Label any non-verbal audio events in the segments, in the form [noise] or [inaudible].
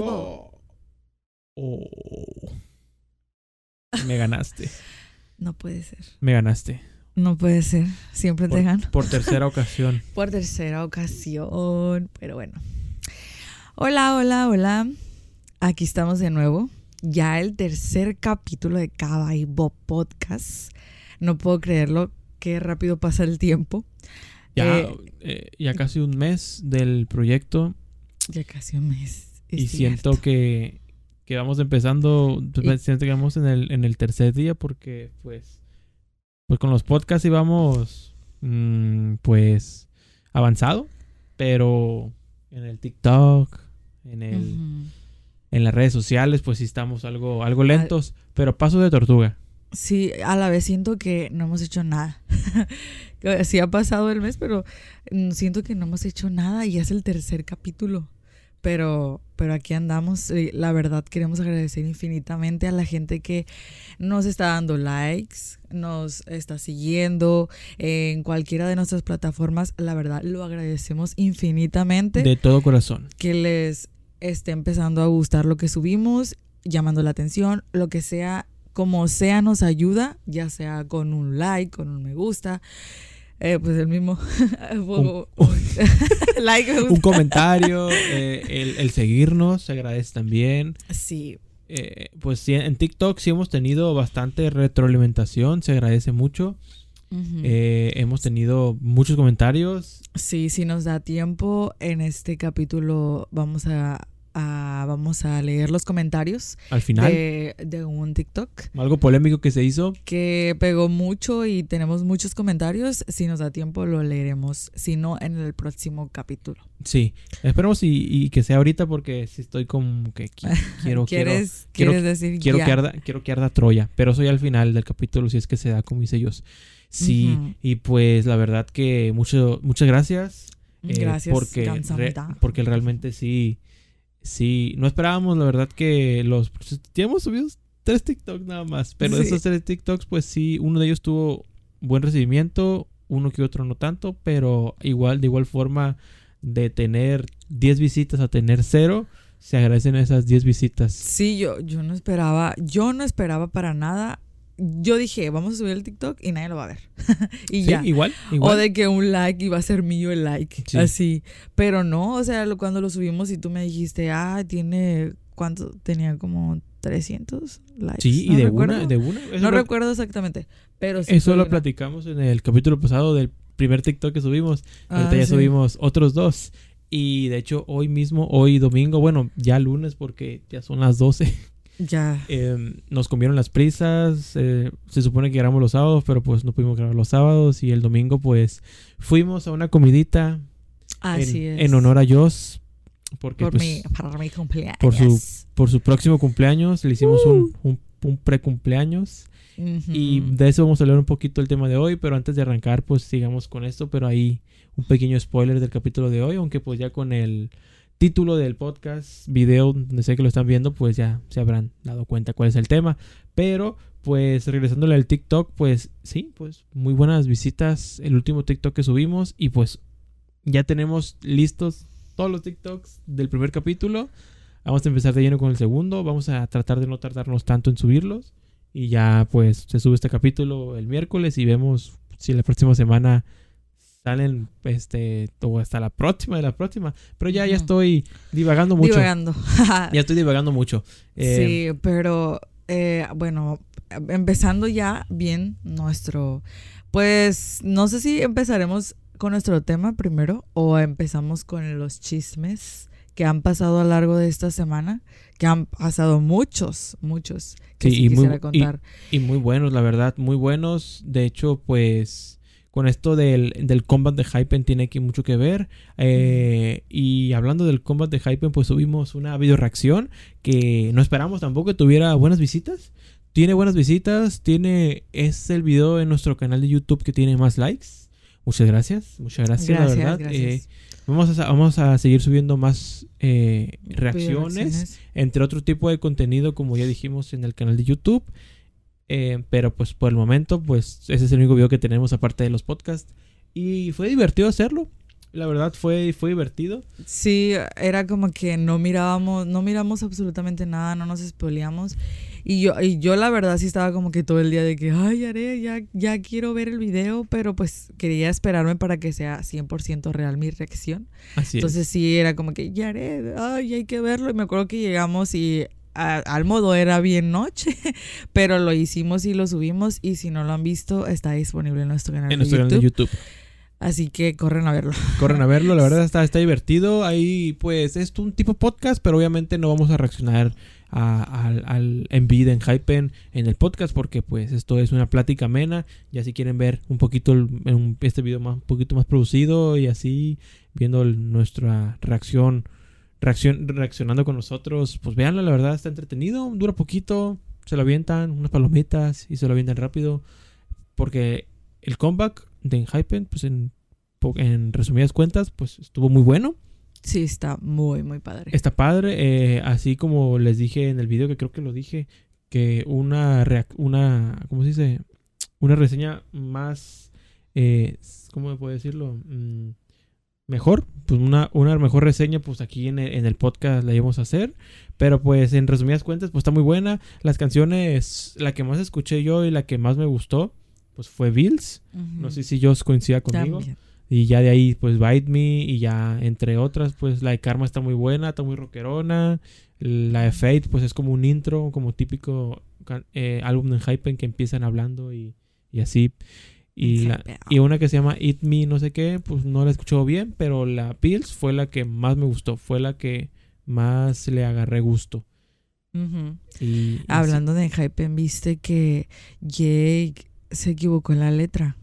Oh. Me ganaste. No puede ser. Me ganaste. No puede ser. Siempre te Por, gano. por tercera ocasión. [laughs] Por tercera ocasión. Pero bueno. Hola, hola, hola. Aquí estamos de nuevo. Ya el tercer capítulo de Caibo Podcast. No puedo creerlo. Qué rápido pasa el tiempo. Ya, Eh, eh, ya casi un mes del proyecto Ya casi un mes. Es y siento que, que vamos empezando, Y- siento que vamos en el, en el tercer día porque pues, pues con los podcasts íbamos mm, pues avanzado, pero en el TikTok, en el, en las redes sociales pues sí estamos algo, algo lentos, pero paso de tortuga. Sí, a la vez siento que no hemos hecho nada. [laughs] Sí ha pasado el mes, pero mm, siento que no hemos hecho nada y es el tercer capítulo. Pero, pero aquí andamos. y La verdad, queremos agradecer infinitamente a la gente que nos está dando likes, nos está siguiendo en cualquiera de nuestras plataformas. La verdad, lo agradecemos infinitamente De todo corazón. que les esté empezando a gustar lo que subimos, llamando la atención, lo que sea, como sea nos ayuda, ya sea con un like, con un me gusta, eh, pues el mismo [laughs] Un- [laughs] [laughs] like, comentario, eh, el, el seguirnos, se agradece también. Sí, Eh, pues sí, en TikTok sí hemos tenido bastante retroalimentación, se agradece mucho. Eh, hemos tenido muchos comentarios. sí, si nos da tiempo, en este capítulo vamos a, a, vamos a leer los comentarios. Al final. De, de, un TikTok. Algo polémico que se hizo. Que pegó mucho y tenemos muchos comentarios. Si nos da tiempo lo leeremos. Si no, en el próximo capítulo. Sí, esperemos y, y que sea ahorita porque si estoy como que qui [laughs] quiero, ¿Quieres, quiero, ¿Quieres decir quiero que arda, quiero que arda Troya, pero soy al final del capítulo si es que se da como hice ellos. Sí, uh -huh. y pues la verdad que mucho, muchas gracias. Eh, gracias porque, re, porque realmente sí, sí, no esperábamos la verdad que los... Ya hemos subido tres TikToks nada más, pero de Sí. esos tres TikToks pues sí, uno de ellos tuvo buen recibimiento, uno que otro no tanto, pero igual, de igual forma de tener 10 visitas a tener cero, se agradecen esas 10 visitas. Sí, yo, yo no esperaba, yo no esperaba para nada. Yo dije, vamos a subir el TikTok y nadie lo va a ver. [laughs] y Sí, ya. igual, igual. O de que un like iba a ser mío el like. Sí. Así. Pero no, o sea, lo- cuando lo subimos y tú me dijiste, ah, tiene, ¿cuánto? Tenía como 300 likes. Sí, y No de recuerdo. una, de una. Eso No lo- recuerdo exactamente. Pero sí Eso lo una- platicamos en el capítulo pasado del primer TikTok que subimos. Ah, Ahorita ya subimos otros dos. Y de hecho, hoy mismo, hoy domingo, bueno, ya lunes porque ya son las 12, Ya. eh, nos comieron las prisas. eh, se supone que grabamos los sábados, pero pues no pudimos grabar los sábados. Y el domingo, pues fuimos a una comidita Así en, es. en honor a Joss. Porque Por pues, mi, para mi cumpleaños. por su- por su próximo cumpleaños le hicimos Uh. un, un, un pre-cumpleaños. Ujú. Y de eso vamos a hablar un poquito el tema de hoy, pero antes de arrancar, pues sigamos con esto, pero ahí un pequeño spoiler del capítulo de hoy, aunque pues ya con el título del podcast, video, donde sé que lo están viendo, pues ya se habrán dado cuenta cuál es el tema. Pero pues regresándole al TikTok, pues sí, pues muy buenas visitas el último TikTok que subimos y pues ya tenemos listos todos los TikToks del primer capítulo. Vamos a empezar de lleno con el segundo, vamos a tratar de no tardarnos tanto en subirlos. Y ya pues se sube este capítulo el miércoles y vemos si la próxima semana salen este o hasta la próxima de la próxima. Pero ya, ya estoy divagando mucho. Divagando. [laughs] Ya estoy divagando mucho. Eh, sí, pero eh, bueno, empezando ya bien nuestro, pues no sé si empezaremos con nuestro tema primero o empezamos con los chismes que han pasado a lo largo de esta semana, que han pasado muchos, muchos, que Sí, sí, y muy- quisiera y- contar. Y muy buenos, la verdad, muy buenos. De hecho, pues con esto del, del combat de Hypen tiene aquí mucho que ver. Eh, y hablando del combat de Hypen, pues subimos una video reacción que no esperamos tampoco que tuviera buenas visitas. Tiene buenas visitas, tiene es el video en nuestro canal de YouTube que tiene más likes. Muchas gracias, muchas gracias, la verdad. gracias. Eh, vamos, a, vamos a seguir subiendo más eh, Reacciones. entre otro tipo de contenido como ya dijimos en el canal de YouTube. Eh, pero pues por el momento pues ese es el único video que tenemos aparte de los podcasts. Y fue divertido hacerlo. La verdad fue, fue divertido. Sí, era como que no mirábamos, no miramos absolutamente nada, no nos spoileamos. Y yo, y yo la verdad sí estaba como que todo el día de que, ay, haré, ya, ya quiero ver el video, pero pues quería esperarme para que sea 100% real mi reacción. Así Entonces es. sí, era como que, ya haré, ay, hay que verlo. Y me acuerdo que llegamos y a- al modo era bien noche, [laughs] pero lo hicimos y lo subimos. Y si no lo han visto, está disponible en nuestro canal, En de, nuestro canal YouTube, de YouTube. Así que corren a verlo. [laughs] Corren a verlo, la verdad está, está divertido. Ahí, pues, es un tipo podcast, pero obviamente no vamos a reaccionar a- al, al Envid en Hypen en el podcast, porque, pues, esto es una plática amena. Ya si quieren ver un poquito el- un- este video más, un poquito más producido y así, viendo el- nuestra reacción, reaccionando con nosotros, pues véanlo, la verdad está entretenido, dura poquito, se lo avientan, unas palomitas y se lo avientan rápido, porque el comeback de Enhypen, pues en, resumidas cuentas, pues estuvo muy bueno. Sí, está muy, muy padre. Está padre, eh, así como les dije en el video, que creo que lo dije, que una, una ¿cómo se dice? Una reseña más, eh, ¿cómo me puedo decirlo? Mm, mejor, pues una, una mejor reseña, pues aquí en el, en el podcast la íbamos a hacer. Pero pues en resumidas cuentas, pues está muy buena. Las canciones, la que más escuché yo y la que más me gustó, pues fue Bills. No sé si Josh coincida conmigo. También. Y ya de ahí, pues Bite Me. Y ya entre otras, pues la de Karma está muy buena, está muy rockerona. La de Fate, pues es como un intro, como típico eh, álbum de Hypen que empiezan hablando y, y así. Y, la, Hypeado. y una que se llama Eat Me, no sé qué, pues no la escuché bien, pero la Pills fue la que más me gustó, fue la que más le agarré gusto. Ujú. Y, y sí. Hablando de hype, viste que Jake se equivocó en la letra.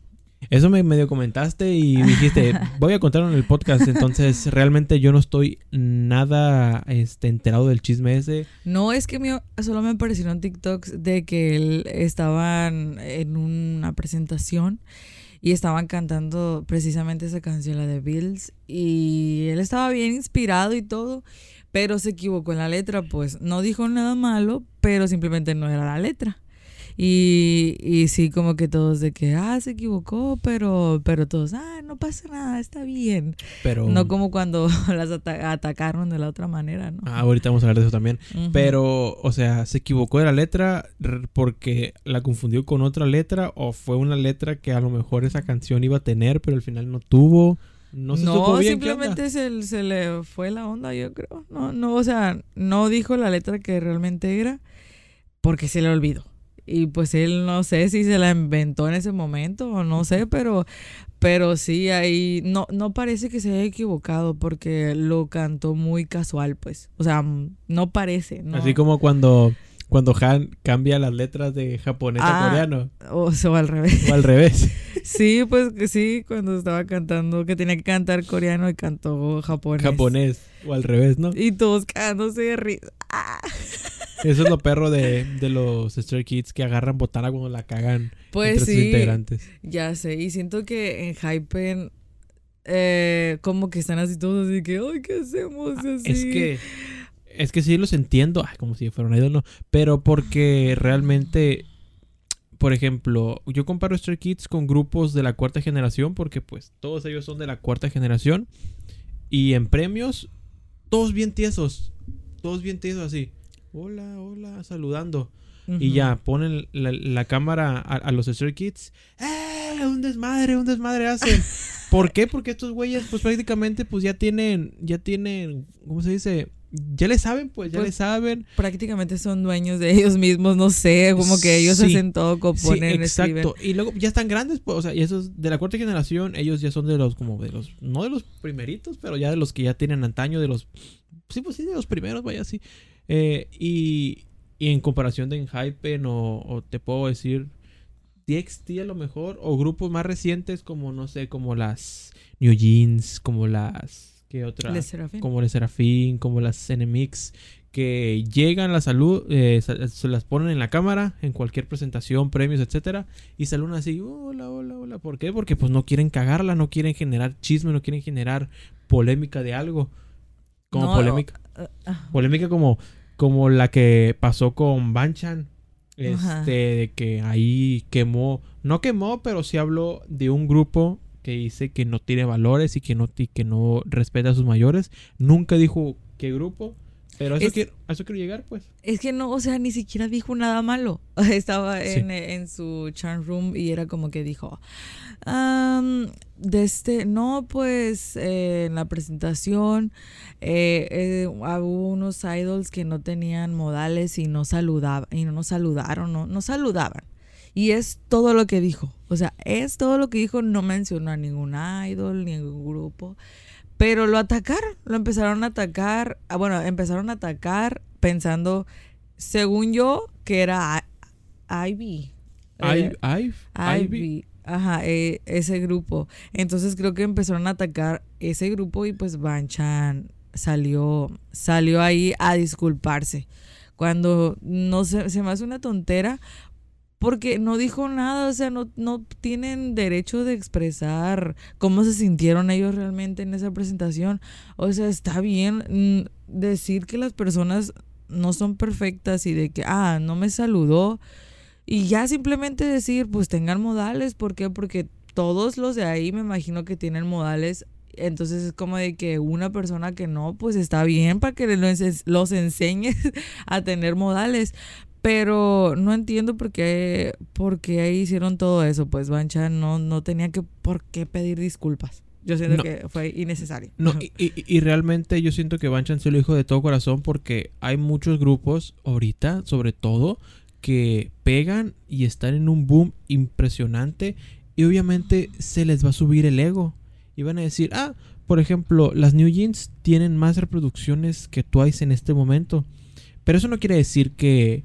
Eso me medio comentaste y [laughs] dijiste, voy a contarlo en el podcast. Entonces, realmente yo no estoy nada este, enterado del chisme ese. No, es que me, solo me aparecieron TikToks de que él estaban en una presentación y estaban cantando precisamente esa canción, la de Bills, y él estaba bien inspirado y todo, pero se equivocó en la letra, pues no dijo nada malo, pero simplemente no era la letra. Y, y sí, como que todos de que, ah, se equivocó, pero, pero todos, ah, no pasa nada, está bien. Pero No como cuando [laughs] las ata- atacaron de la otra manera, ¿no? ah, ahorita vamos a hablar de eso también. Pero, o sea, ¿se equivocó de la letra porque la confundió con otra letra? ¿O fue una letra que a lo mejor esa canción iba a tener, pero al final no tuvo? No se supo bien simplemente se, se le fue la onda, yo creo. No, no, o sea, no dijo la letra que realmente era porque se le olvidó. Y pues él no sé si se la inventó en ese momento o no sé, pero, pero sí ahí no, no parece que se haya equivocado porque lo cantó muy casual, pues. O sea, no parece. No. Así como cuando, cuando Han cambia las letras de japonés a Ah. coreano. O sea, al revés. O al revés. [laughs] Sí, pues sí, cuando estaba cantando, que tenía que cantar coreano y cantó japonés. japonés. O al revés, ¿no? Y todos cagándose de risa. [laughs] Eso es lo perro de, de los Stray Kids que agarran botana cuando la cagan Pues entre sus sí, integrantes. ya sé. Y siento que en Hypen, eh, como que están así todos así que, ay, ¿qué hacemos? Así. Ah, Es que es que sí los entiendo, ay, como si fueran idol, no, pero porque realmente por ejemplo, yo comparo Stray Kids con grupos de la cuarta generación porque pues todos ellos son de la cuarta generación y en premios todos bien tiesos, todos bien tiesos así. Hola, hola, saludando. Y ya, ponen la, la cámara a, a los Stray Kids. ¡Eh! Un desmadre, un desmadre hacen. [laughs] ¿Por qué? Porque estos güeyes, pues prácticamente, pues ya tienen, ya tienen, ¿cómo se dice? Ya le saben, pues, ya Pues, le saben. Prácticamente son dueños de ellos mismos, no sé, como que ellos Sí. hacen todo, Sí, componen, escriben. exacto. Y luego ya están grandes, pues, o sea, y esos de la cuarta generación, ellos ya son de los, como de los, no de los primeritos, pero ya de los que ya tienen antaño, de los, sí, pues sí, de los primeros, vaya así. Eh, y, y en comparación de Enhypen o, o te puedo decir TXT a lo mejor, o grupos más recientes como, no sé, como las New Jeans, como las, ¿qué otra? Les Serafín. como el Serafín, como las NMX, que llegan a la salud, eh, se, las ponen en la cámara, en cualquier presentación, premios, etcétera, y saludan así, hola, hola, hola. ¿Por qué? Porque pues no quieren cagarla, no quieren generar chisme, no quieren generar polémica de algo. Como No, polémica. Polémica como, como la que pasó con Banchan. Este, Ajá. de que ahí quemó, no quemó, pero sí habló de un grupo que dice que no tiene valores y que no, y que no respeta a sus mayores. Nunca dijo qué grupo. Pero a eso, Es- quiero, a eso quiero llegar, pues. Es que no, o sea, ni siquiera dijo nada malo. [laughs] Estaba Sí. en, en su chat room y era como que dijo, "Am, de este, no, pues eh, en la presentación eh, eh, hubo unos idols que no tenían modales y no saludaban, y no nos saludaron, no, no saludaban. Y es todo lo que dijo. O sea, es todo lo que dijo. No mencionó a ningún idol, ningún grupo. Pero lo atacaron, lo empezaron a atacar. ah, Bueno, empezaron a atacar pensando, según yo, que era I- Ivy. Eh, Ivy. Ivy. Ajá, eh, ese grupo. Entonces creo que empezaron a atacar ese grupo y pues Banchan salió, salió ahí a disculparse. Cuando no se, se me hace una tontera porque no dijo nada, o sea, no, no tienen derecho de expresar cómo se sintieron ellos realmente en esa presentación. O sea, está bien mm, decir que las personas no son perfectas y de que, ah, no me saludó. Y ya simplemente decir, pues tengan modales. ¿Por qué? Porque todos los de ahí me imagino que tienen modales. Entonces es como de que una persona que no, pues está bien para que los, ense- los enseñes [laughs] a tener modales. Pero no entiendo por qué, por qué ahí hicieron todo eso. Pues Bancha no, no tenía que por qué pedir disculpas. Yo siento No. que fue innecesario. No, y, y- y realmente yo siento que Banchan se lo dijo de todo corazón porque hay muchos grupos ahorita, sobre todo, que pegan y están en un boom impresionante y obviamente se les va a subir el ego. Y van a decir, ah, por ejemplo, las New Jeans tienen más reproducciones que Twice en este momento. Pero eso no quiere decir que,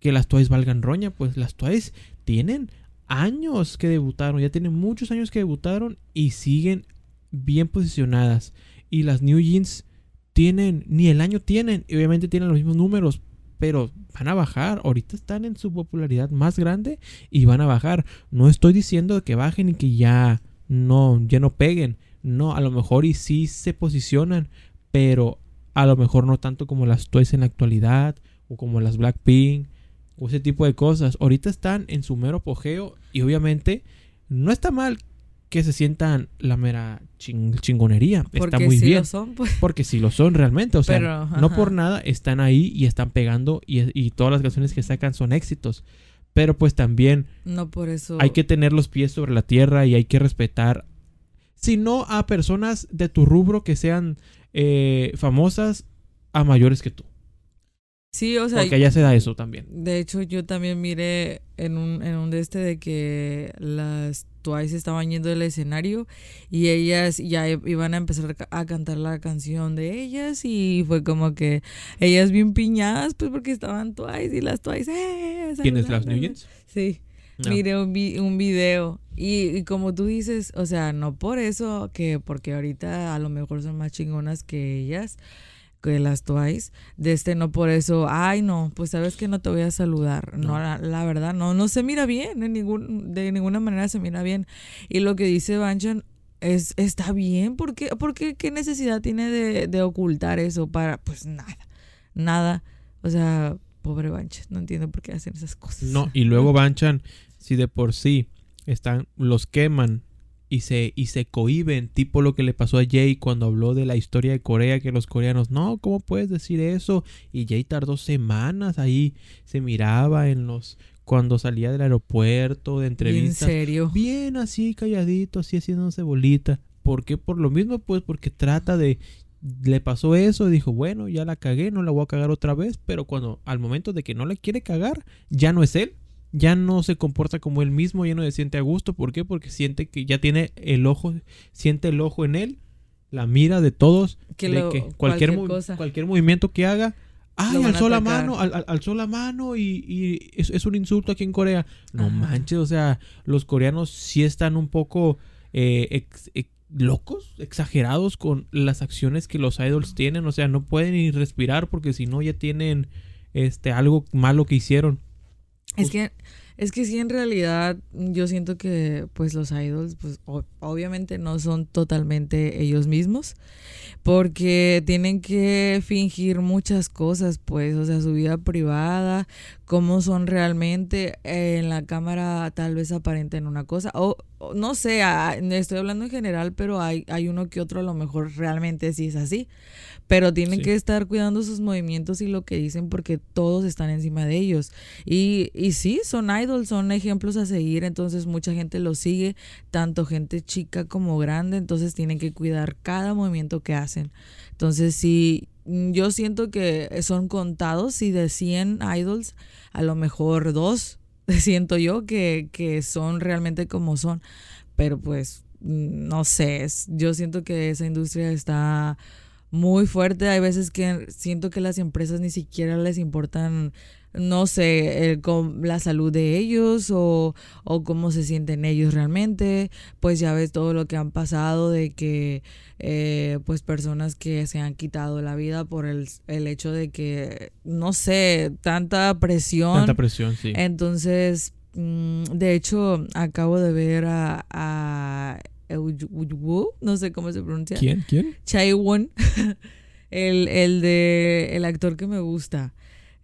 que las Twice valgan roña, pues las Twice tienen años que debutaron, ya tienen muchos años que debutaron y siguen bien posicionadas. Y las New Jeans tienen, ni el año tienen, y obviamente tienen los mismos números, pero van a bajar. Ahorita están en su popularidad más grande y van a bajar. No estoy diciendo que bajen y que ya no, ya no peguen. No, a lo mejor y sí se posicionan, pero a lo mejor no tanto como las Twice en la actualidad o como las Blackpink o ese tipo de cosas. Ahorita están en su mero apogeo y obviamente no está mal que se sientan la mera ching- chingonería. Porque está muy sí bien. lo son, pues. Porque sí lo son realmente. O sea, Pero, no por nada están ahí y están pegando y, y todas las canciones que sacan son éxitos. Pero pues también No por eso. hay que tener los pies sobre la tierra y hay que respetar, si no a personas de tu rubro que sean eh, famosas, a mayores que tú. Sí, o sea, Porque allá se da eso también. De hecho, yo también miré en un, en un de este de que las Twice estaban yendo del escenario y ellas ya iban a empezar a ca- a cantar la canción de ellas y fue como que ellas bien piñadas pues porque estaban Twice y las Twice. ¡eh! ¿Tienes las New. Jeans? Sí, No. miré un, vi- un video y, y como tú dices, o sea, no por eso que porque ahorita a lo mejor son más chingonas que ellas, que las Twice, de este no por eso, ay no, pues sabes que no te voy a saludar, no, No. la, la verdad no, no se mira bien, en ningún, de ninguna manera se mira bien. Y lo que dice Banchan es, está bien, porque, porque qué necesidad tiene de, de ocultar eso para, pues nada, nada, o sea, pobre Banchan, no entiendo por qué hacen esas cosas. No, y luego Banchan, si de por sí están, los queman y se, y se cohiben, tipo lo que le pasó a Jay cuando habló de la historia de Corea, que los coreanos, no, ¿cómo puedes decir eso? Y Jay tardó semanas ahí, se miraba en los, cuando salía del aeropuerto, de en entrevistas, serio. bien así calladito, así haciéndose bolita. ¿Por qué? Por lo mismo, pues porque trata de... Le pasó eso, dijo, bueno, ya la cagué, no la voy a cagar otra vez, pero cuando al momento de que no la quiere cagar, ya no es él, ya no se comporta como él mismo, ya no se siente a gusto. ¿Por qué? Porque siente que ya tiene el ojo, siente el ojo en él, la mira de todos, Que de lo- que cualquier, cualquier mo- cosa. cualquier movimiento que haga, ay, alzó la mano, al- al- alzó la mano y, y es, es un insulto aquí en Corea. No Ajá. manches, o sea, los coreanos sí están un poco eh, ex- ex- locos, exagerados con las acciones que los idols tienen. O sea, no pueden ni respirar porque si no ya tienen este algo malo que hicieron. Es que Es que sí, en realidad yo siento que pues los idols pues o- obviamente no son totalmente ellos mismos porque tienen que fingir muchas cosas pues, o sea, su vida privada, cómo son realmente eh, en la cámara tal vez aparenten una cosa o, o no sé, estoy hablando en general, pero hay, hay uno que otro a lo mejor realmente sí es así, pero tienen Sí. que estar cuidando sus movimientos y lo que dicen porque todos están encima de ellos. Y, y sí, son idols, son ejemplos a seguir, entonces mucha gente los sigue, tanto gente chica como grande, entonces tienen que cuidar cada movimiento que hacen. Entonces sí, yo siento que son contados y de 100 idols, a lo mejor dos, [laughs] siento yo que, que son realmente como son, pero pues mm, no sé, yo siento que esa industria está muy fuerte. Hay veces que siento que las empresas ni siquiera les importan, no sé, el com- la salud de ellos o, o cómo se sienten ellos realmente. Pues ya ves todo lo que han pasado de que, eh, pues personas que se han quitado la vida por el, el hecho de que, no sé, tanta presión. Tanta presión, sí. Entonces, mm, de hecho, acabo de ver a, a no sé cómo se pronuncia. ¿Quién? ¿Quién? Chaewon, [laughs] el, el de el actor que me gusta,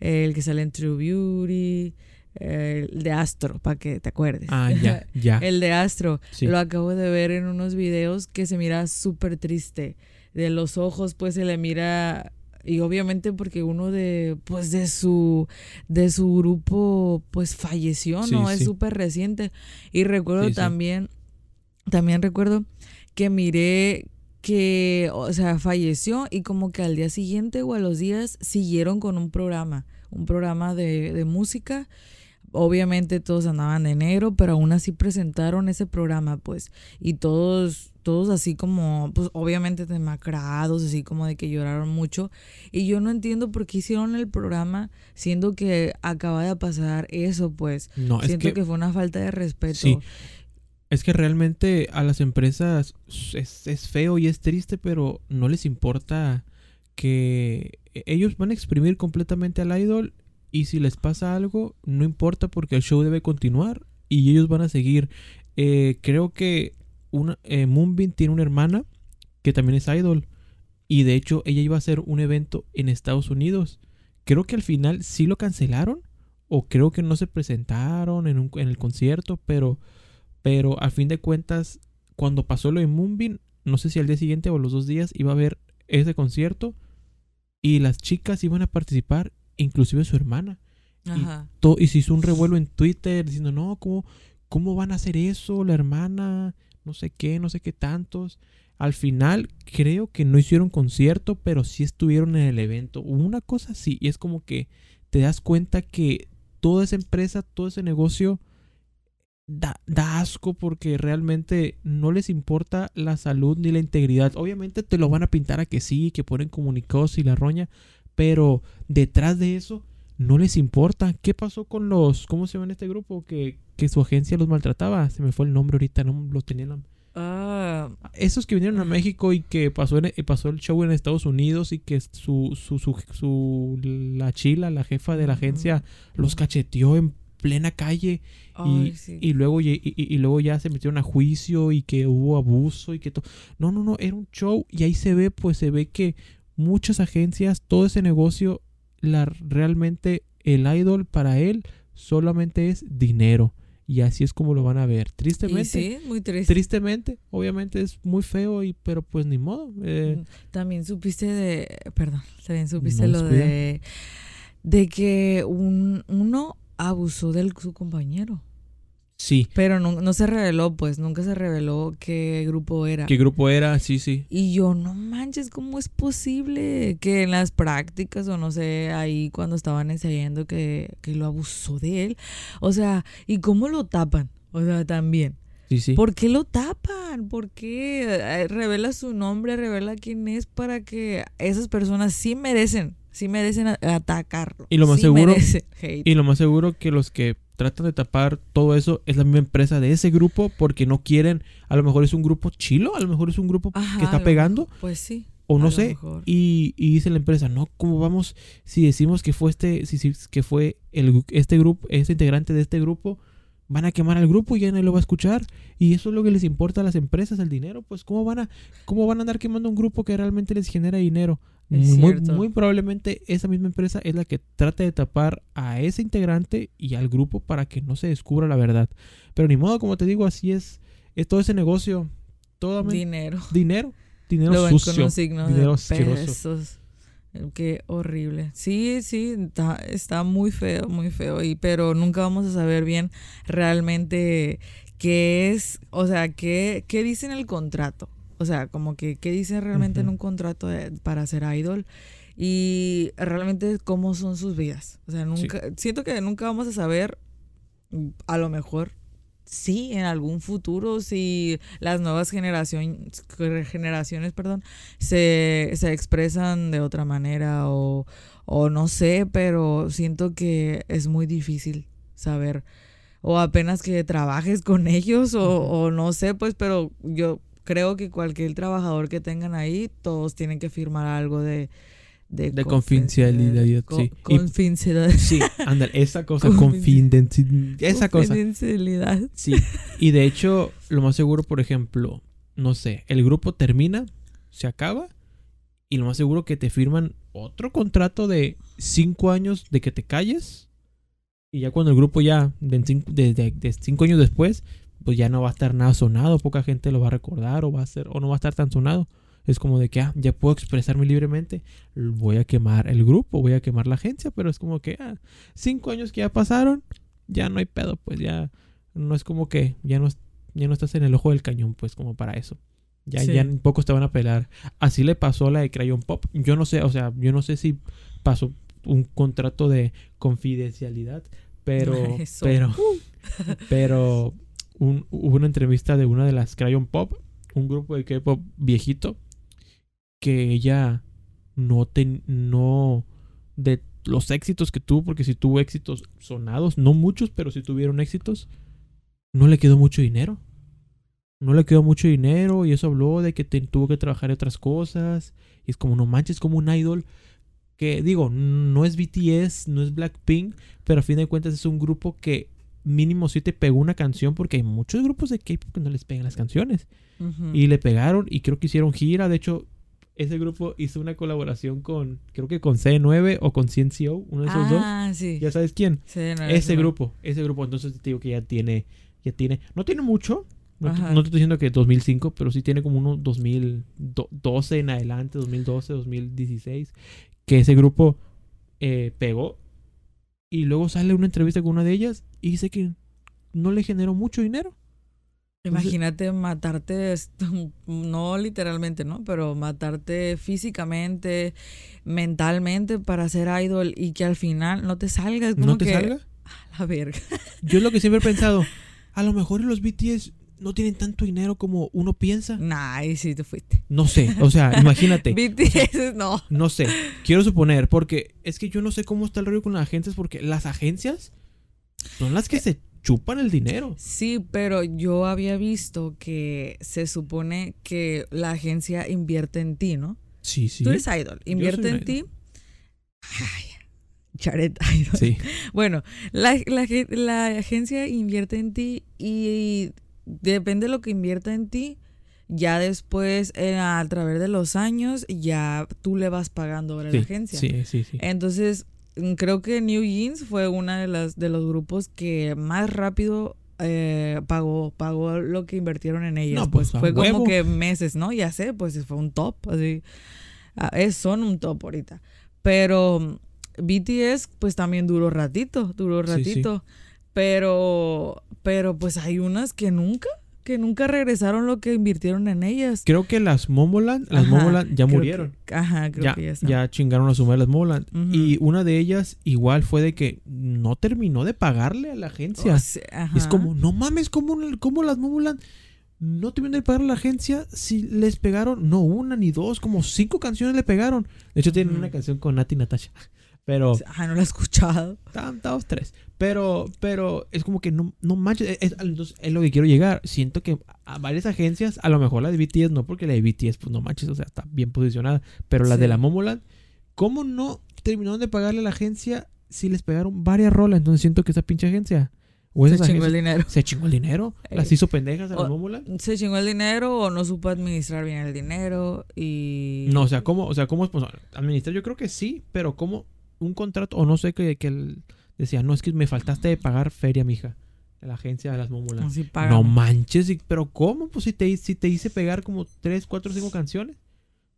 el que sale en True Beauty, el de Astro, para que te acuerdes. Ah, ya, ya. [laughs] el de Astro, Sí. lo acabo de ver en unos videos que se mira súper triste. De los ojos, pues se le mira y obviamente porque uno de pues de su de su grupo pues falleció, Sí, ¿no? Es sí. súper reciente. Y recuerdo también también recuerdo que miré que, o sea, falleció y como que al día siguiente o a los días siguieron con un programa, un programa de, de música. Obviamente todos andaban de negro, pero aún así presentaron ese programa, pues, y todos, todos así como, pues, obviamente demacrados, así como de que lloraron mucho. Y yo no entiendo por qué hicieron el programa siendo que acaba de pasar eso, pues. No, es Siento que, que, fue una falta de respeto. Sí. Es que realmente a las empresas es, feo y es triste, pero no les importa que ellos van a exprimir completamente al idol y si les pasa algo, no importa porque el show debe continuar y ellos van a seguir. Eh, creo que una, eh, Moonbin tiene una hermana que también es idol y de hecho ella iba a hacer un evento en Estados Unidos. Creo que al final sí lo cancelaron o creo que no se presentaron en, un- en el concierto, pero, pero a fin de cuentas, cuando pasó lo de Moonbin, no sé si al día siguiente o los dos días iba a haber ese concierto y las chicas iban a participar, inclusive su hermana. Ajá. Y se hizo un revuelo en Twitter diciendo, no, ¿cómo, ¿cómo van a hacer eso? La hermana, no sé qué, no sé qué tantos. Al final creo que no hicieron concierto, pero sí estuvieron en el evento. Una cosa así, y es como que te das cuenta que toda esa empresa, todo ese negocio da, da asco porque realmente no les importa la salud ni la integridad. Obviamente te lo van a pintar a que sí, que ponen comunicados y la roña, pero detrás de eso no les importa. ¿Qué pasó con los, cómo se llama este grupo? Que, que su agencia los maltrataba. Se me fue el nombre ahorita, no lo tenía en la- Ah, Esos que vinieron a México y que pasó, en- pasó el show en Estados Unidos y que su, su, su, su- la chila, la jefa de la agencia, los cacheteó en plena calle ay, y, sí. y luego y, y- y luego ya se metieron a juicio y que hubo abuso y que todo. No, no, no, era un show y ahí se ve, pues se ve que muchas agencias, todo ese negocio, la realmente el idol para él solamente es dinero y así es como lo van a ver. Tristemente, sí, muy triste. tristemente, obviamente es muy feo y pero pues ni modo. eh, También supiste de, perdón, también supiste No, lo de, de que un, uno abusó de su compañero. sí, Pero no, no se reveló, pues, nunca se reveló qué grupo era. ¿qué grupo era? Sí, sí. Y yo, no manches, ¿cómo es posible que en las prácticas o no sé, ahí cuando estaban ensayando que, que lo abusó de él? O sea, ¿y cómo lo tapan? O sea, también. Sí, sí. ¿Por qué lo tapan? ¿Por qué eh, revela su nombre, revela quién es para que esas personas sí merecen, sí merecen atacarlo? Y lo más Sí seguro-. Y lo más seguro que los que tratan de tapar todo eso es la misma empresa de ese grupo porque no quieren, a lo mejor es un grupo chilo, a lo mejor es un grupo Ajá, que está pegando Pues sí. O no sé. Y, y dice la empresa, no, ¿cómo vamos? Si decimos que fue este, si, si- que fue el, este grupo, este integrante de este grupo, van a quemar al grupo y ya nadie lo va a escuchar. Y eso es lo que les importa a las empresas, el dinero. Pues, ¿cómo van a, cómo van a andar quemando un grupo que realmente les genera dinero? Muy, probablemente esa misma empresa es la que trata de tapar a ese integrante y al grupo para que no se descubra la verdad. Pero ni modo, como te digo, así es, es todo ese negocio, todo Dinero. dinero, dinero Lo con sucio. un signo dinero de. Qué horrible. Sí, sí, está, está muy feo, muy feo. Y, pero nunca vamos a saber bien realmente qué es, o sea, qué, qué dice en el contrato. O sea, como que qué dice realmente en un contrato de- para ser idol. Y realmente cómo son sus vidas. O sea, nunca, siento que nunca vamos a saber, a lo mejor, sí, en algún futuro, si las nuevas generaciones, generaciones, perdón, se, se expresan de otra manera o, o no sé, pero siento que es muy difícil saber. O apenas que trabajes con ellos o, o no sé, pues, pero yo creo que cualquier trabajador que tengan ahí, todos tienen que firmar algo de... De confi- confidencialidad, co- sí. Confidencialidad. Sí, ándale, esa [laughs] cosa, Confiden- confidencialidad, esa cosa. Confidencialidad. Sí, y de hecho, lo más seguro, por ejemplo, no sé, el grupo termina, se acaba, y lo más seguro que te firman otro contrato de cinco años de que te calles, y ya cuando el grupo ya, de cinco, de- de- de cinco años después, pues ya no va a estar nada sonado, poca gente lo va a recordar, o va a ser, o no va a estar tan sonado. Es como de que, ah, ya puedo expresarme libremente, voy a quemar el grupo, voy a quemar la agencia, pero es como que, ah, cinco años que ya pasaron, ya no hay pedo, pues ya no es como que ya no, ya no estás en el ojo del cañón, pues como para eso. Ya, Sí. ya pocos te van a pelar. Así le pasó a la de Crayon Pop. Yo no sé, o sea, yo no sé si pasó un contrato de confidencialidad, pero, [laughs] Eso. pero, pero un- hubo una entrevista de una de las Crayon Pop, un grupo de K-pop viejito, que ella no ten, no de los éxitos que tuvo, porque si tuvo éxitos sonados, no muchos, pero si tuvieron éxitos, no le quedó mucho dinero. No le quedó mucho dinero y eso habló de que tuvo que trabajar en otras cosas. Y es como, no manches, como un idol que, digo, no es BTS, no es Blackpink, pero a fin de cuentas es un grupo que mínimo sí te pegó una canción porque hay muchos grupos de K-pop que no les pegan las canciones. Y le pegaron y creo que hicieron gira. De hecho, ese grupo hizo una colaboración con, creo que con C9 o con CNCO, uno de esos dos. ah, sí. Ya sabes quién. Sí, no, Ese no. grupo, ese grupo. Entonces te digo que ya tiene, ya tiene, no tiene mucho. No te, Ajá. no te estoy diciendo que 2005, pero sí tiene como unos 2012 en adelante, 2012, 2016, que ese grupo eh, pegó. Y luego sale una entrevista con una de ellas y dice que no le generó mucho dinero. Entonces- Imagínate matarte, [laughs] no literalmente, ¿no? Pero matarte físicamente, mentalmente para ser idol y que al final no te salga. como ¿No te que, salga? [laughs] A la verga. Yo es lo que siempre he pensado. A lo mejor los BTS no tienen tanto dinero como uno piensa. Nah, ahí sí te fuiste. No sé, o sea, [laughs] imagínate. BTS, no. No sé, quiero suponer, porque es que yo no sé cómo está el rollo con las agencias, porque las agencias son las que se chupan el dinero. Sí, pero yo había visto que se supone que la agencia invierte en ti, ¿no? Sí, sí. Tú eres idol, invierte en ti. Ay, Jared Idol. Sí. [laughs] Bueno, la, la la agencia invierte en ti y depende de lo que invierta en ti, ya después, eh, a través de los años, ya tú le vas pagando a la agencia. sí, sí, sí. Entonces, mm, creo que New Jeans fue una de las de los grupos que más rápido eh, pagó pagó lo que invirtieron en ellas. No, pues, pues, fue como que meses, ¿no? Ya sé, pues fue un top, así. Ah, es, son un top ahorita. Pero mm, BTS, pues también duró ratito, duró Sí, sí. Pero, pero pues hay unas que nunca, que nunca regresaron lo que invirtieron en ellas. Creo que las Momoland, las Momoland ya murieron. que- ajá, creo Ya, que ya, ya chingaron a su madre las Momoland. Ujú. Y una de ellas igual fue de que no terminó de pagarle a la agencia. O sea. Es como, no mames, ¿cómo, cómo las Momoland no terminaron de pagar a la agencia si les pegaron, no una ni dos, como cinco canciones le pegaron? De hecho, tienen una canción con Nati Natasha. Pero. Ah, no lo he escuchado. Están dos, tres. Pero, pero es como que no, no manches. Es, es- entonces, es lo que quiero llegar. Siento que a varias agencias, a lo mejor la de BTS no, porque la de BTS, pues no manches, o sea, está bien posicionada. Pero la Sí. de la Momoland, ¿cómo no terminaron de pagarle a la agencia si les pegaron varias rolas? Entonces siento que esa pinche agencia. O Se chingó el dinero. se chingó el dinero. Las Ey. hizo pendejas a la Momoland. Se chingó el dinero o no supo administrar bien el dinero y... No, o sea, ¿cómo, o sea, cómo es pues, administrar? Yo creo que sí, pero como un contrato, o no sé, que, que él decía, no, es que me faltaste de pagar feria, mija. De la agencia de las. Así No pagan. manches, y- pero ¿cómo? Pues si te, si te hice pegar como 3, 4, 5 canciones.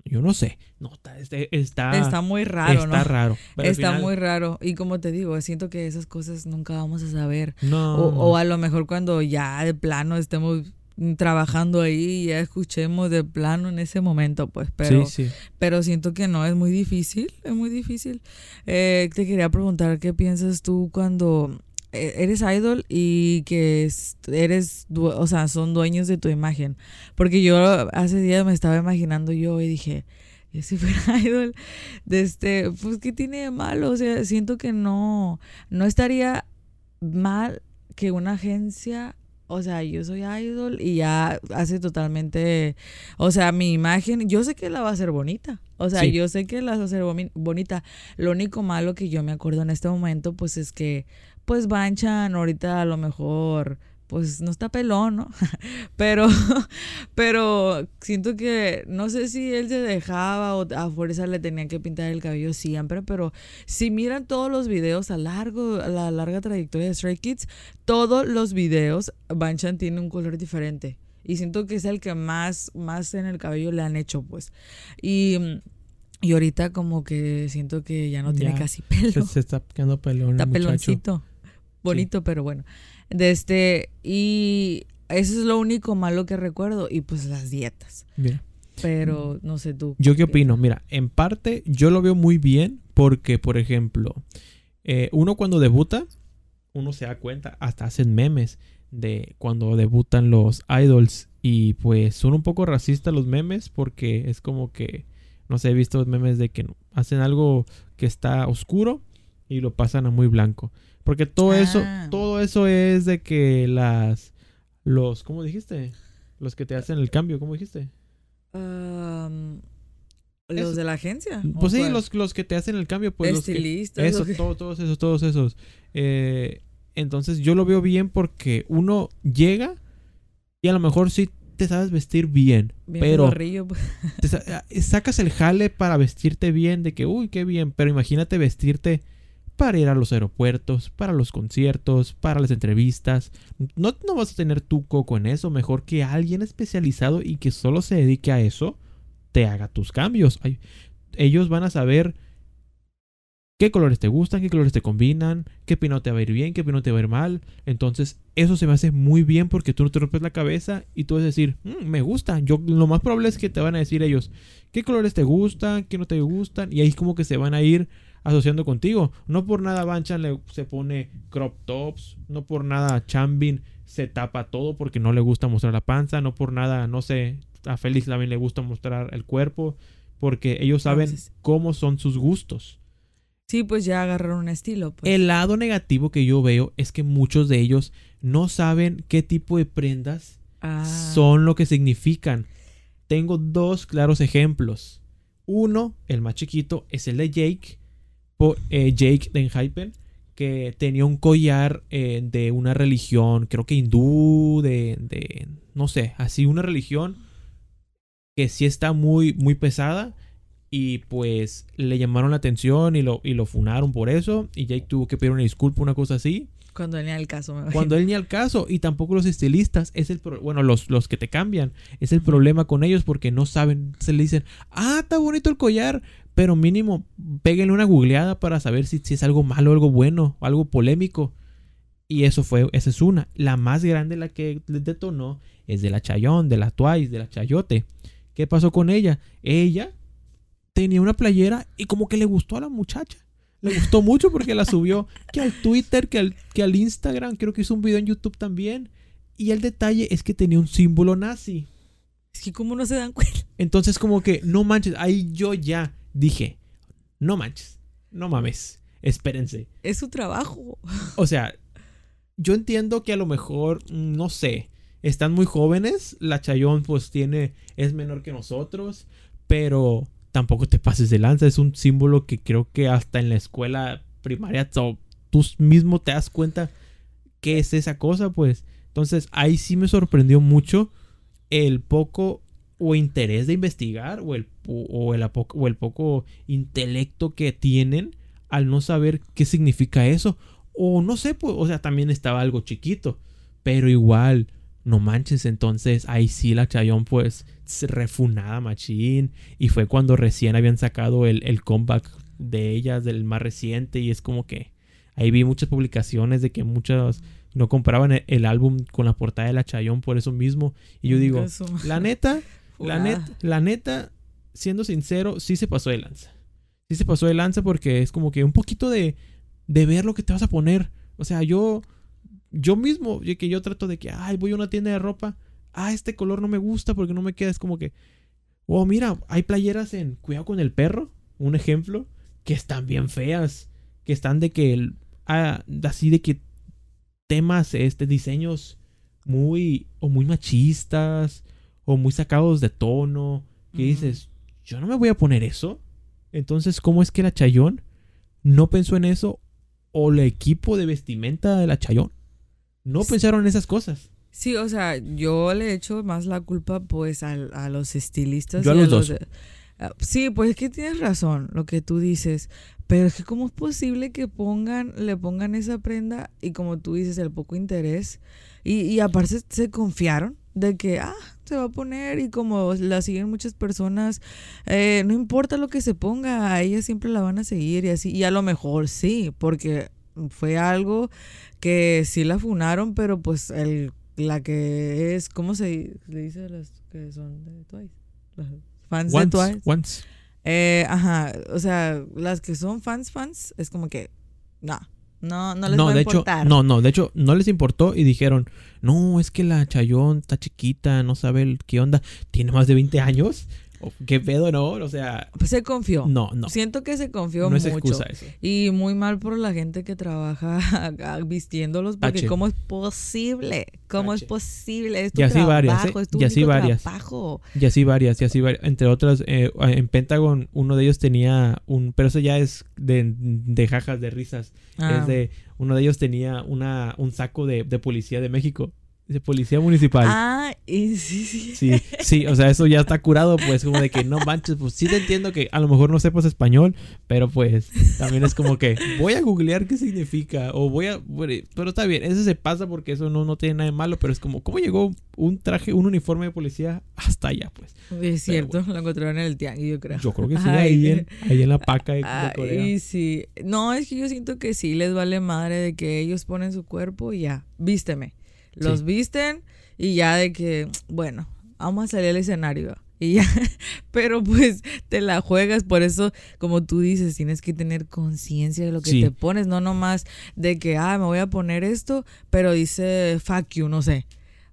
Yo no sé. No, está, está, está, Está muy raro, está ¿no? raro. Pero Está final, muy raro. Y como te digo, siento que esas cosas nunca vamos a saber. No. O, o a lo mejor cuando ya de plano estemos trabajando ahí y ya escuchemos de plano en ese momento, pues, pero, sí, sí. pero siento que no, es muy difícil, es muy difícil. Eh, te quería preguntar, ¿qué piensas tú cuando eh, eres idol y que es- eres, o sea, son dueños de tu imagen? Porque yo hace días me estaba imaginando yo y dije, yo si fuera [laughs] idol, de este, pues, ¿qué tiene de malo? O sea, siento que no, no estaría mal que una agencia, o sea, yo soy idol y ya hace totalmente, o sea, mi imagen, yo sé que la va a hacer bonita, o sea, Sí. yo sé que la va a hacer bonita. Lo único malo que yo me acuerdo en este momento, pues es que, pues Banchan ahorita a lo mejor, pues no está pelón, ¿no? [laughs] pero, [laughs] pero siento que, no sé si él se dejaba o a fuerza le tenían que pintar el cabello siempre, pero si miran todos los videos a largo, a la larga trayectoria de Stray Kids, todos los videos, Banchan tiene un color diferente. Y siento que es el que más, más en el cabello le han hecho, pues. Y, y ahorita como que siento que ya no tiene Ya. casi pelo. Se, se está quedando pelón. el Está peloncito. Bonito, pero bueno. De este, y eso es lo único malo que recuerdo. Y pues las dietas. Mira. Pero no sé tú. ¿Yo qué opino? Mira, en parte yo lo veo muy bien porque, por ejemplo, eh, uno cuando debuta, uno se da cuenta, hasta hacen memes de cuando debutan los idols y pues son un poco racistas los memes porque es como que, no sé, he visto memes de que hacen algo que está oscuro y lo pasan a muy blanco. Porque todo eso, Ah. todo eso es de que las, los, ¿cómo dijiste? Los que te hacen el cambio, ¿cómo dijiste? Um, los Eso. de la agencia. ¿o Pues sí, cuál? los, los que te hacen el cambio, pues Estilistas. Eso, todo- todos esos, todos esos. Eh, entonces yo lo veo bien porque uno llega y a lo mejor sí te sabes vestir bien, Bien pero pues. te sa- eh, sacas el jale para vestirte bien, de que, uy, qué bien, pero imagínate vestirte para ir a los aeropuertos, para los conciertos, para las entrevistas. No, no vas a tener tu coco en eso, mejor que alguien especializado y que solo se dedique a eso, te haga tus cambios. Ellos van a saber qué colores te gustan, qué colores te combinan, qué pino te va a ir bien, qué pino te va a ir mal. Entonces, eso se me hace muy bien porque tú no te rompes la cabeza y tú vas a decir, "Mm, me gusta. Yo, lo más probable es que te van a decir ellos, qué colores te gustan, qué no te gustan, y ahí como que se van a ir asociando contigo. No por nada Banchan le, se pone crop tops, no por nada Chambin se tapa todo porque no le gusta mostrar la panza, no por nada, no sé, a Félix también le gusta mostrar el cuerpo, porque ellos saben Entonces- cómo son sus gustos. Sí, pues ya agarraron un estilo. Pues. El lado negativo que yo veo es que muchos de ellos no saben qué tipo de prendas Ah, son lo que significan. Tengo dos claros ejemplos. Uno, el más chiquito, es el de Jake, po- eh, Jake que tenía un collar eh, de una religión, creo que hindú, de, de, no sé, así una religión que sí está muy, muy pesada. Y pues le llamaron la atención y lo, y lo funaron por eso. Y Jake tuvo que pedir una disculpa, una cosa así. Cuando venía el caso. Me Cuando él ni al caso, y tampoco los estilistas, es el pro- bueno, los, los que te cambian, es el problema con ellos porque no saben, se le dicen, ah, está bonito el collar, pero mínimo péguenle una googleada para saber si, si es algo malo, algo bueno, algo polémico. Y eso fue, esa es una. La más grande, la que les detonó, es de la Chayón, de la Twice, de la Chayote. ¿Qué pasó con ella? Ella tenía una playera y como que le gustó a la muchacha. Le gustó mucho porque la subió que al Twitter, que al, que al Instagram, creo que hizo un video en YouTube también. Y el detalle es que tenía un símbolo nazi. Es que como no se dan cuenta. Entonces como que, no manches, ahí yo ya dije, no manches. no mames, espérense. Es su trabajo. O sea, yo entiendo que a lo mejor, no sé, están muy jóvenes, la Chayón pues tiene, es menor que nosotros, pero tampoco te pases de lanza, es un símbolo que creo que hasta en la escuela primaria tú mismo te das cuenta qué es esa cosa, pues. Entonces ahí sí me sorprendió mucho el poco o interés de investigar o el, o, el, o el poco intelecto que tienen al no saber qué significa eso. O no sé, pues, o sea, también estaba algo chiquito, pero igual, no manches, entonces ahí sí la Chayón pues refunada machín y fue cuando recién habían sacado el, el comeback de ellas, del más reciente y es como que ahí vi muchas publicaciones de que muchas no compraban e, el, álbum con la portada de la Chayón por eso mismo y yo digo, la neta, [laughs] la neta, la neta, siendo sincero, sí se pasó de lanza. Sí se pasó de lanza porque es como que un poquito de, de ver lo que te vas a poner. O sea, yo yo mismo, que yo trato de que, ay, voy a una tienda de ropa, ah, este color no me gusta porque no me queda, es como que, oh, mira, hay playeras en Cuidado con el perro, un ejemplo, que están bien feas, que están de que, ah, así de que temas, este, diseños muy, o muy machistas, o muy sacados de tono, que dices, yo no me voy a poner eso. Entonces, ¿cómo es que la Chayón no pensó en eso? ¿O el equipo de vestimenta de la Chayón no pensaron en esas cosas. Sí, o sea, yo le echo más la culpa pues a, a los estilistas. Yo a los, dos. Ah, sí, pues es que tienes razón lo que tú dices, pero es que cómo es posible que pongan, le pongan esa prenda y como tú dices, el poco interés y, y aparte se confiaron de que, ah, se va a poner y como la siguen muchas personas, eh, no importa lo que se ponga, a ella siempre la van a seguir y así, y a lo mejor sí, porque fue algo que sí la funaron, pero pues el, la que es, ¿cómo se le dice a las que son de Twice? Las fans de Twice. Once. Eh, ajá, o sea, las que son fans, fans, es como que, no, no, no les no, va a de importar. Hecho, no, no, de hecho, no les importó y dijeron, no, es que la Chayón está chiquita, no sabe qué onda, tiene más de 20 años. ¿Qué pedo, no? O sea. Pues se confió. No, no. Siento que se confió no mucho. Es excusa eso. Y muy mal por la gente que trabaja [laughs] vistiéndolos, porque H. ¿cómo es posible? ¿Cómo H. es posible? Es tu Y así trabajo, varias, ¿eh? es tu Y así varias. trabajo. Y así varias, y así varias. Entre otras, eh, en Pentagon, uno de ellos tenía un. Pero eso ya es de, de jajas, de risas. Ah. Es de. Uno de ellos tenía una, un saco de, de policía de México. De policía municipal. Ah, y sí, sí. Sí, sí, o sea, eso ya está curado, pues, como de que no manches, pues sí te entiendo que a lo mejor no sepas español, pero pues también es como que voy a googlear qué significa, o voy a, pero está bien, eso se pasa porque eso no, no tiene nada de malo, pero es como, ¿cómo llegó un traje, un uniforme de policía hasta allá, pues? Es cierto, lo encontraron en el tianguis, yo creo. Yo creo que sí, Ay. ahí en, ahí en la paca de, de Corea. sí. No, es que yo siento que sí les vale madre de que ellos ponen su cuerpo y ya, vísteme. Los Sí. visten y ya de que, bueno, vamos a salir al escenario. Y ya, [laughs] pero pues te la juegas, por eso, como tú dices, tienes que tener conciencia de lo que Sí. te pones, no nomás de que, ah, me voy a poner esto, pero dice fuck you, no sé.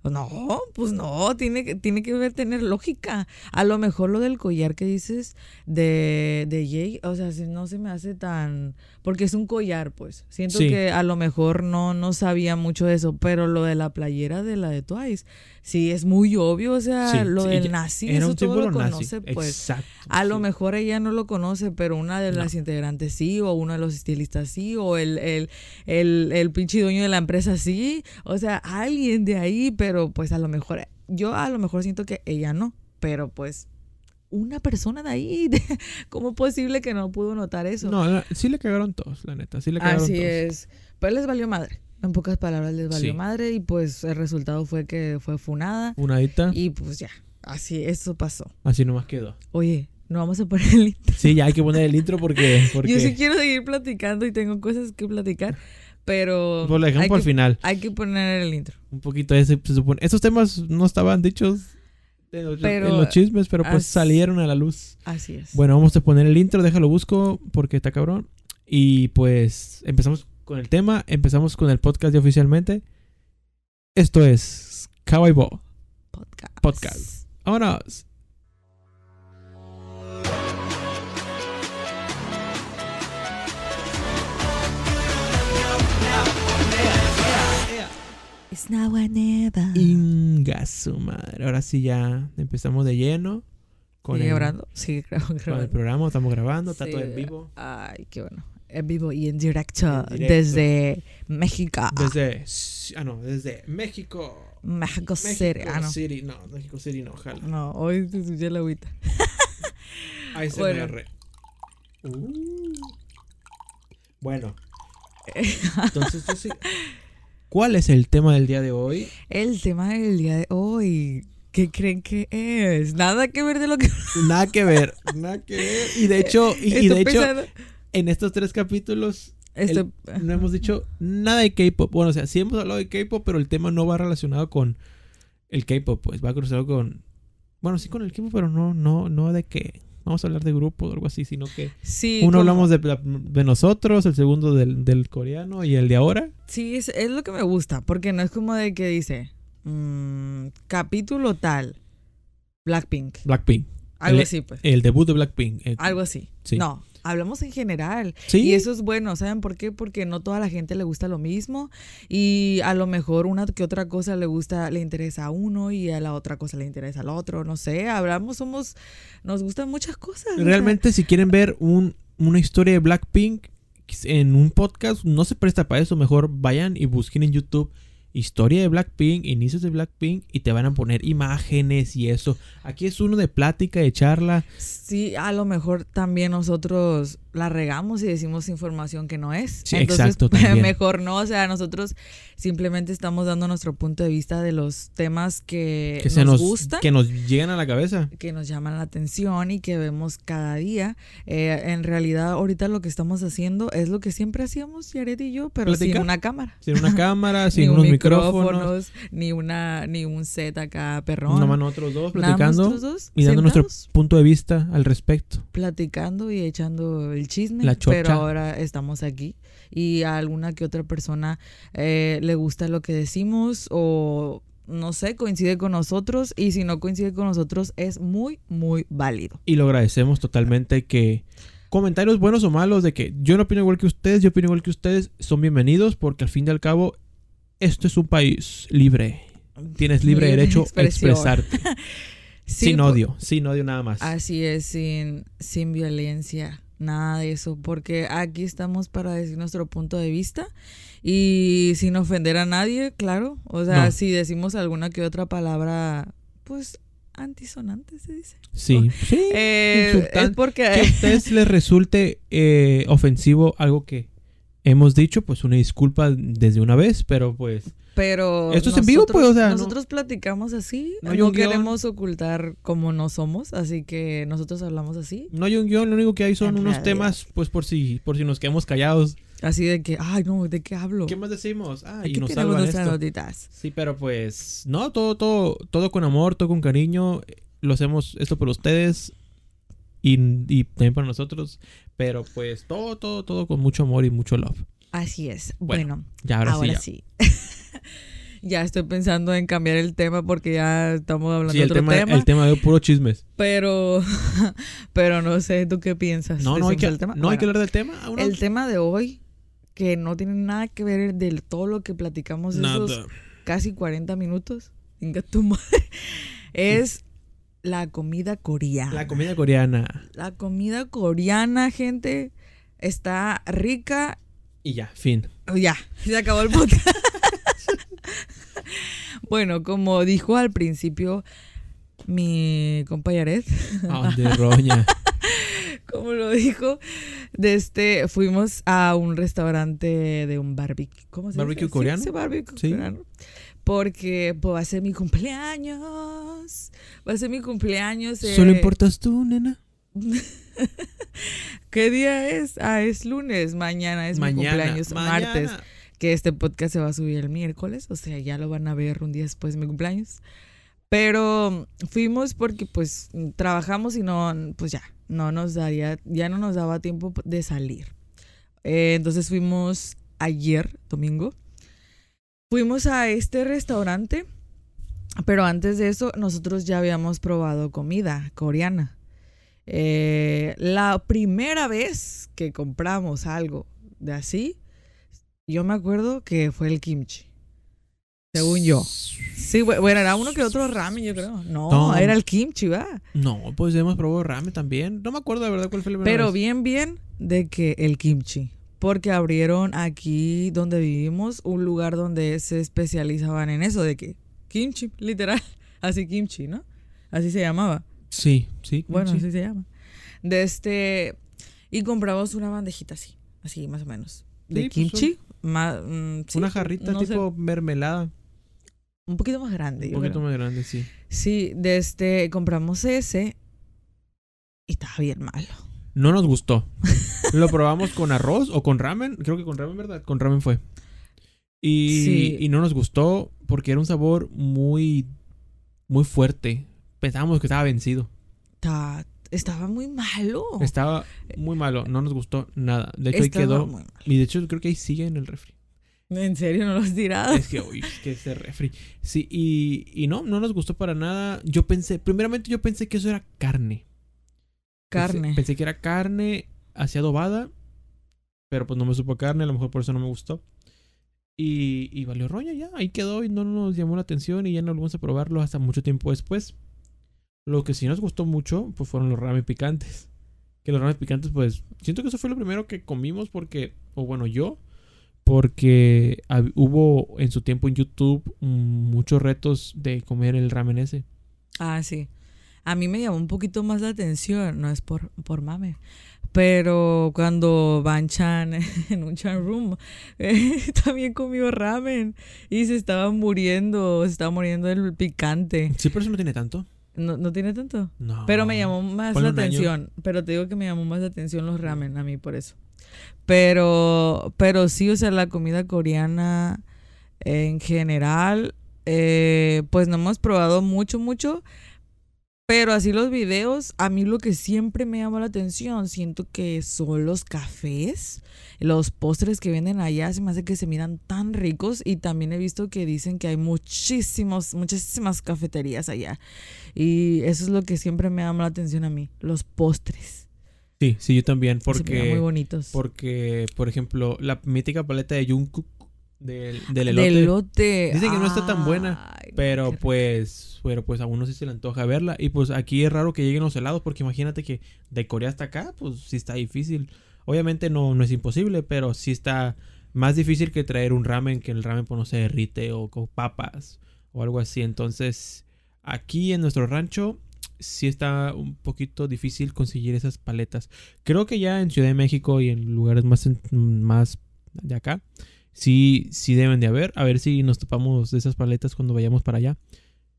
No, pues no, tiene que, tiene que ver, tener lógica. A lo mejor lo del collar que dices de, de Jay, o sea, si no se me hace tan... Porque es un collar, pues. Siento Sí. que a lo mejor no, no sabía mucho de eso, pero lo de la playera de la de Twice, sí, es muy obvio, o sea, Sí, lo sí, del nazi, Era eso un todo lo nazi. conoce, pues. Exacto. A lo mejor ella no lo conoce, pero una de las integrantes sí, o uno de los estilistas sí, o el, el, el, el pinche dueño de la empresa sí. O sea, alguien de ahí, pero pues a lo mejor, yo a lo mejor siento que ella no, pero pues una persona de ahí, [laughs] ¿cómo es posible que no pudo notar eso? No, sí le cagaron todos, la neta, sí le cagaron Así todos. es. Pues les valió madre. En pocas palabras les valió Sí. madre y pues el resultado fue que fue funada Unadita, y pues ya, así, eso pasó. así nomás quedó. Oye, no vamos a poner el Sí, ya hay que poner el intro porque... [laughs] porque Yo sí quiero seguir platicando y tengo cosas que platicar, pero pues lo dejamos hay, para el que, final. hay que poner el intro. Un poquito ese, se supone. Esos temas no estaban dichos en los, Pero- en los chismes, pero pues as- salieron a la luz. Así es. Bueno, vamos a poner el intro, déjalo busco porque está cabrón. Y pues empezamos con el tema. Empezamos con el podcast ya oficialmente. Esto es Kawaii Bo. Podcast. Podcast. Vámonos. It's now or never. Inga su madre. Ahora sí ya empezamos de lleno. Con ¿Sigue el, grabando? Sí, grabando. [laughs] Con el programa, estamos grabando, está todo en vivo. Ay, qué bueno. En vivo y en directo, En directo. desde México. Desde. Ah, no, desde México. México México City. Ah, no. City. No, México City no, ojalá. No, hoy te escuché la agüita. [laughs] ASMR. Uh. Bueno. Entonces, yo sí- ¿cuál es el tema del día de hoy? El tema del día de hoy. ¿Qué creen que es? Nada que ver de lo que Nada que ver, nada que ver. Y de hecho, y, y de hecho, pensando. En estos tres capítulos Estoy- no hemos dicho nada de K-pop. Bueno, o sea, sí hemos hablado de K-pop, pero el tema no va relacionado con el K-pop, pues va cruzado con. Bueno, sí con el K-pop, pero no, no, no de que vamos a hablar de grupo o algo así, sino que sí, uno como- hablamos de, de nosotros, el segundo del, del coreano y el de ahora. Sí, es, es lo que me gusta, porque no es como de que dice mm, capítulo tal, Blackpink, Blackpink. algo El- así, pues, El debut de Blackpink. eh, algo así. sí. No, hablamos en general. Sí. Y eso es bueno, ¿saben por qué? Porque no toda la gente le gusta lo mismo y a lo mejor una que otra cosa le gusta, le interesa a uno y a la otra cosa le interesa al otro, no sé, hablamos, somos, nos gustan muchas cosas. o [laughs] sea, Realmente, si quieren ver un, una historia de Blackpink en un podcast, no se presta para eso. Mejor vayan y busquen en YouTube historia de Blackpink, inicios de Blackpink y te van a poner imágenes y eso. Aquí es uno de plática, de charla. Sí, a lo mejor también nosotros la regamos y decimos información que no es. Sí, Entonces, exacto, [laughs] también. mejor no. O sea, nosotros simplemente estamos dando nuestro punto de vista de los temas que, Que se nos, gustan. que nos llegan a la cabeza. que nos llaman la atención y que vemos cada día. Eh, en realidad, ahorita lo que estamos haciendo es lo que siempre hacíamos, Yaret y yo, pero sin una cámara. Sin una cámara, [laughs] sin un unos micrófonos. ni una ni un set acá perrón. Nomás nosotros dos platicando dos, y dando nuestro punto de vista al respecto. platicando y echando el chisme, La chocha. pero ahora estamos aquí y a alguna que otra persona eh, le gusta lo que decimos o no sé, coincide con nosotros y si no coincide con nosotros es muy, muy válido. Y lo agradecemos totalmente que comentarios buenos o malos de que yo no opino igual que ustedes, yo opino igual que ustedes, son bienvenidos porque al fin y al cabo esto es un país libre. Tienes libre Libre derecho a expresarte. [laughs] Sí, sin odio, sin odio nada más. Así es, sin, sin violencia, nada de eso, porque aquí estamos para decir nuestro punto de vista y sin ofender a nadie, claro. O sea, No. si decimos alguna que otra palabra, pues antisonante se dice. Sí, [laughs] sí. Eh, es porque... que a ustedes les resulte eh, ofensivo algo que hemos dicho, pues una disculpa desde una vez, pero pues Pero Esto es en vivo, pues, o sea, no- nosotros platicamos así, no guion. queremos ocultar cómo no somos, así que nosotros hablamos así, no hay un guion, lo único que hay son En unos realidad. temas, pues por si, por si nos quedamos callados. así de que, ay no, ¿de qué hablo? ¿Qué más decimos? Ah, y nos tenemos salvan nuestras notitas. Sí, pero pues, no, todo, todo, todo con amor, todo con cariño. Lo hacemos esto por ustedes y, y también para nosotros. Pero pues, todo, todo, todo con mucho amor y mucho love. Así es. Bueno, Bueno, Ya, ahora, ahora, sí. sí. [laughs] ya estoy pensando en cambiar el tema porque ya estamos hablando Sí, de otro tema, tema. el tema de puro chismes. Pero, [laughs] pero no sé, ¿tú qué piensas? No, no hay ¿Decimos que, el tema? no hay que hablar del tema. ¿Aún no? El tema de hoy, que no tiene nada que ver de todo lo que platicamos esos Nada. casi 40 minutos, [laughs] venga tu madre, es la comida coreana. La comida coreana. La comida coreana, gente, está rica. Y ya, fin. Oh, ya, se acabó el podcast. [laughs] bueno, como dijo al principio mi compa Yaret, Ah, de roña. [laughs] como lo dijo, de este, fuimos a un restaurante de un barbecue. ¿Cómo se ¿Barbecue dice? coreano? Sí, sí, barbecue Sí. coreano. Porque pues, va a ser mi cumpleaños. Va a ser mi cumpleaños. eh, Solo importas tú, nena. [laughs] ¿Qué día es? Ah, es lunes. Mañana es mi cumpleaños. Martes. Que este podcast se va a subir el miércoles. O sea, ya lo van a ver un día después de mi cumpleaños. Pero fuimos porque pues trabajamos y no, pues ya, no nos daría, ya no nos daba tiempo de salir. Eh, entonces fuimos ayer, domingo. Fuimos a este restaurante, pero antes de eso nosotros ya habíamos probado comida coreana. Eh, la primera vez que compramos algo de así, yo me acuerdo que fue el kimchi. Según yo. Sí, bu- bueno, era uno que otro ramen, yo creo. No, No. era el kimchi, va. No, pues hemos probado ramen también. No me acuerdo de verdad cuál fue el. Pero bien, bien de que el kimchi. Porque abrieron aquí donde vivimos un lugar donde se especializaban en eso, de que kimchi, literal. [laughs] Así kimchi, ¿no? Así se llamaba. Sí, sí. Bueno, sí. así se llama. De este. Y compramos una bandejita así, así más o menos. De Sí, pues, kimchi. mm, sí, Una jarrita no sé, tipo mermelada. un poquito más grande. Un yo poquito creo. más grande, sí. Sí, de este. Compramos ese. Y estaba bien malo. No nos gustó. [laughs] Lo probamos con arroz o con ramen. Creo que con ramen, ¿verdad? Con ramen fue. Y, Sí. y no nos gustó porque era un sabor muy, muy fuerte. Pensábamos que estaba vencido. Ta- estaba muy malo. Estaba muy malo. No nos gustó nada. De hecho, ahí quedó. muy malo. Y de hecho, creo que ahí sigue en el refri. En serio, no lo has tirado. Es que, uy, que ese refri. Sí, y, y no, no nos gustó para nada. Yo pensé, primeramente yo pensé que eso era carne. Pensé- Carne. Pensé, que era carne así adobada. Pero pues no me supo carne, a lo mejor por eso no me gustó. Y, y valió roña ya. Ahí quedó y no nos llamó la atención y ya no volvimos a probarlo hasta mucho tiempo después. Lo que sí nos gustó mucho, pues fueron los ramen picantes. Que los ramen picantes, pues, siento que eso fue lo primero que comimos porque, o bueno, yo, porque hubo en su tiempo en YouTube muchos retos de comer el ramen ese. Ah, sí. A mí me llamó un poquito más la atención, no es por, por mame, pero cuando Van Chan [laughs] en un Chan Room eh, [laughs] también comió ramen y se estaba muriendo, se estaba muriendo del picante. Sí, pero eso no tiene tanto. No, no tiene tanto. No. Pero me llamó más la año. atención. Pero te digo que me llamó más la atención los ramen a mí por eso. Pero, pero sí, o sea, la comida coreana en general, eh, pues no hemos probado mucho, mucho. Pero así los videos, a mí lo que siempre me llama la atención, siento que son los cafés, los postres que venden allá, se me hace que se miran tan ricos y también he visto que dicen que hay muchísimos, muchísimas cafeterías allá. Y eso es lo que siempre me llama la atención a mí, los postres. Sí, sí, yo también. Se miran muy Porque, bonitos. porque por ejemplo, la mítica paleta de Jungkook del, del elote. Del elote. Dicen que no está tan buena, Ay, Pero pues, pero pues a uno sí se le antoja verla. Y pues aquí es raro que lleguen los helados porque imagínate que de Corea hasta acá, pues sí está difícil. Obviamente no, no es imposible, pero sí está más difícil que traer un ramen, que el ramen pues no se derrite o con papas o algo así. Entonces, aquí en nuestro rancho sí está un poquito difícil conseguir esas paletas. Creo que ya en Ciudad de México y en lugares más, más de acá, sí, sí deben de haber. A ver si nos topamos de esas paletas cuando vayamos para allá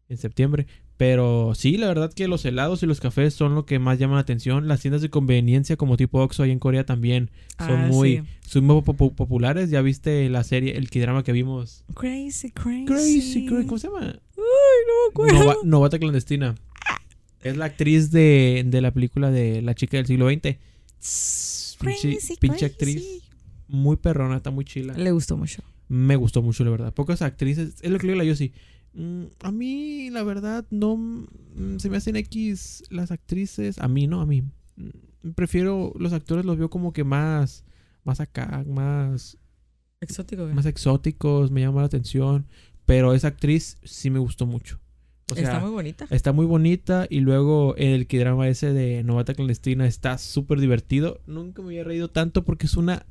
en septiembre. Pero sí, la verdad que los helados y los cafés son lo que más llama la atención. Las tiendas de conveniencia como tipo Oxxo ahí en Corea también son Ah, muy, sí. son muy popu- populares. Ya viste la serie, el drama que vimos. Crazy, crazy. Crazy, cra- ¿cómo se llama? Ay, no me acuerdo. Nova- Novata clandestina. Es la actriz de, de la película de La chica del siglo XX. Pinche, Crazy, pinche crazy. actriz. Muy perrona, está muy chila. Le gustó mucho. Me gustó mucho, la verdad. Pocas actrices. Es lo que le digo a la Yossi. Mm, a mí, la verdad, no. mm, se me hacen X las actrices. A mí, no, a mí. Mm, Prefiero. Los actores los veo como que más. Más acá, más. Exótico, güey. Más exóticos. Me llama la atención. Pero esa actriz sí me gustó mucho. O sea, Está muy bonita. Está muy bonita y luego el que drama ese de Novata Clandestina está súper divertido. Nunca me había reído tanto porque es una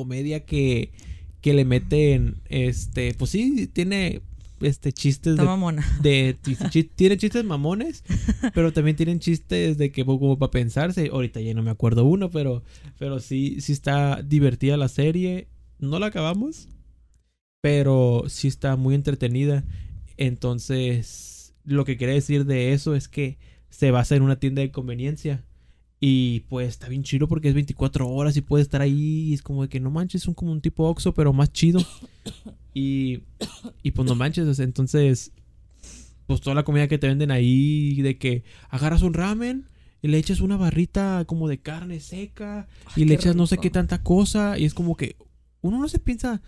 comedia que, que le meten, este, pues sí, tiene este chistes Está de, mamona. [laughs] de- tiene chistes mamones, [laughs] pero también tienen chistes de que como para pensarse. Ahorita ya no me acuerdo uno, pero, pero sí, sí está divertida la serie. No la acabamos, pero sí está muy entretenida. Entonces, lo que quería decir de eso es que se basa en una tienda de conveniencia. Y pues está bien chido porque es 24 horas y puede estar ahí. y es como de que no manches, es un, como un tipo Oxxo, pero más chido. [coughs] Y, y pues no manches, entonces, pues toda la comida que te venden ahí, de que agarras un ramen y le echas una barrita como de carne seca y le echas no sé qué tanta cosa. Y es como que uno no se piensa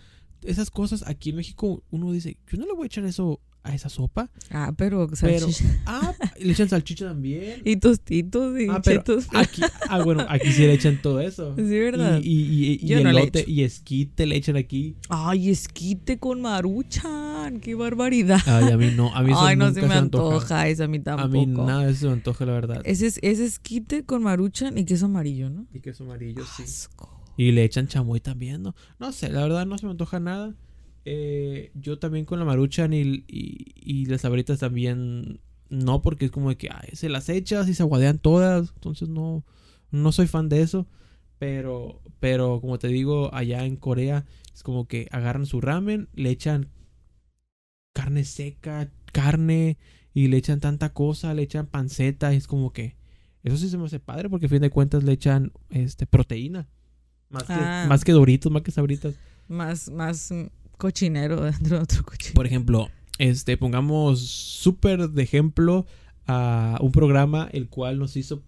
esas cosas aquí en México. Uno dice, yo no le voy a echar eso a esa sopa. Ah, pero ah, le echan salchicha también. [laughs] Y tostitos y Ah, pero aquí, ah, bueno, aquí sí le echan todo eso. [laughs] Sí, ¿verdad? Y, y, y, y Yo no le elote y esquite le echan aquí. Ay, esquite con maruchan. Qué barbaridad. Ay, a mí no, a mí eso Ay, no nunca se me antoja. antoja. Eso a mí A tampoco. mí nada de eso me antoja, la verdad. Ese es, ese esquite con maruchan y queso amarillo, ¿no? Y queso amarillo, sí. Asco. Y le echan chamoy también, ¿no? No sé, la verdad no se me antoja nada. Eh, yo también con la maruchan y, y, y las sabritas también no, porque es como de que ay, se las echas y se aguadean todas. Entonces no, no soy fan de eso. Pero, pero como te digo, allá en Corea es como que agarran su ramen, le echan carne seca, carne y le echan tanta cosa, le echan panceta. Y es como que eso sí se me hace padre porque a fin de cuentas le echan este proteína. Más que, Ah. más que doritos, más que sabritas. Más, más cochinero dentro de otro cochinero. Por ejemplo, este, pongamos súper de ejemplo a un programa el cual nos hizo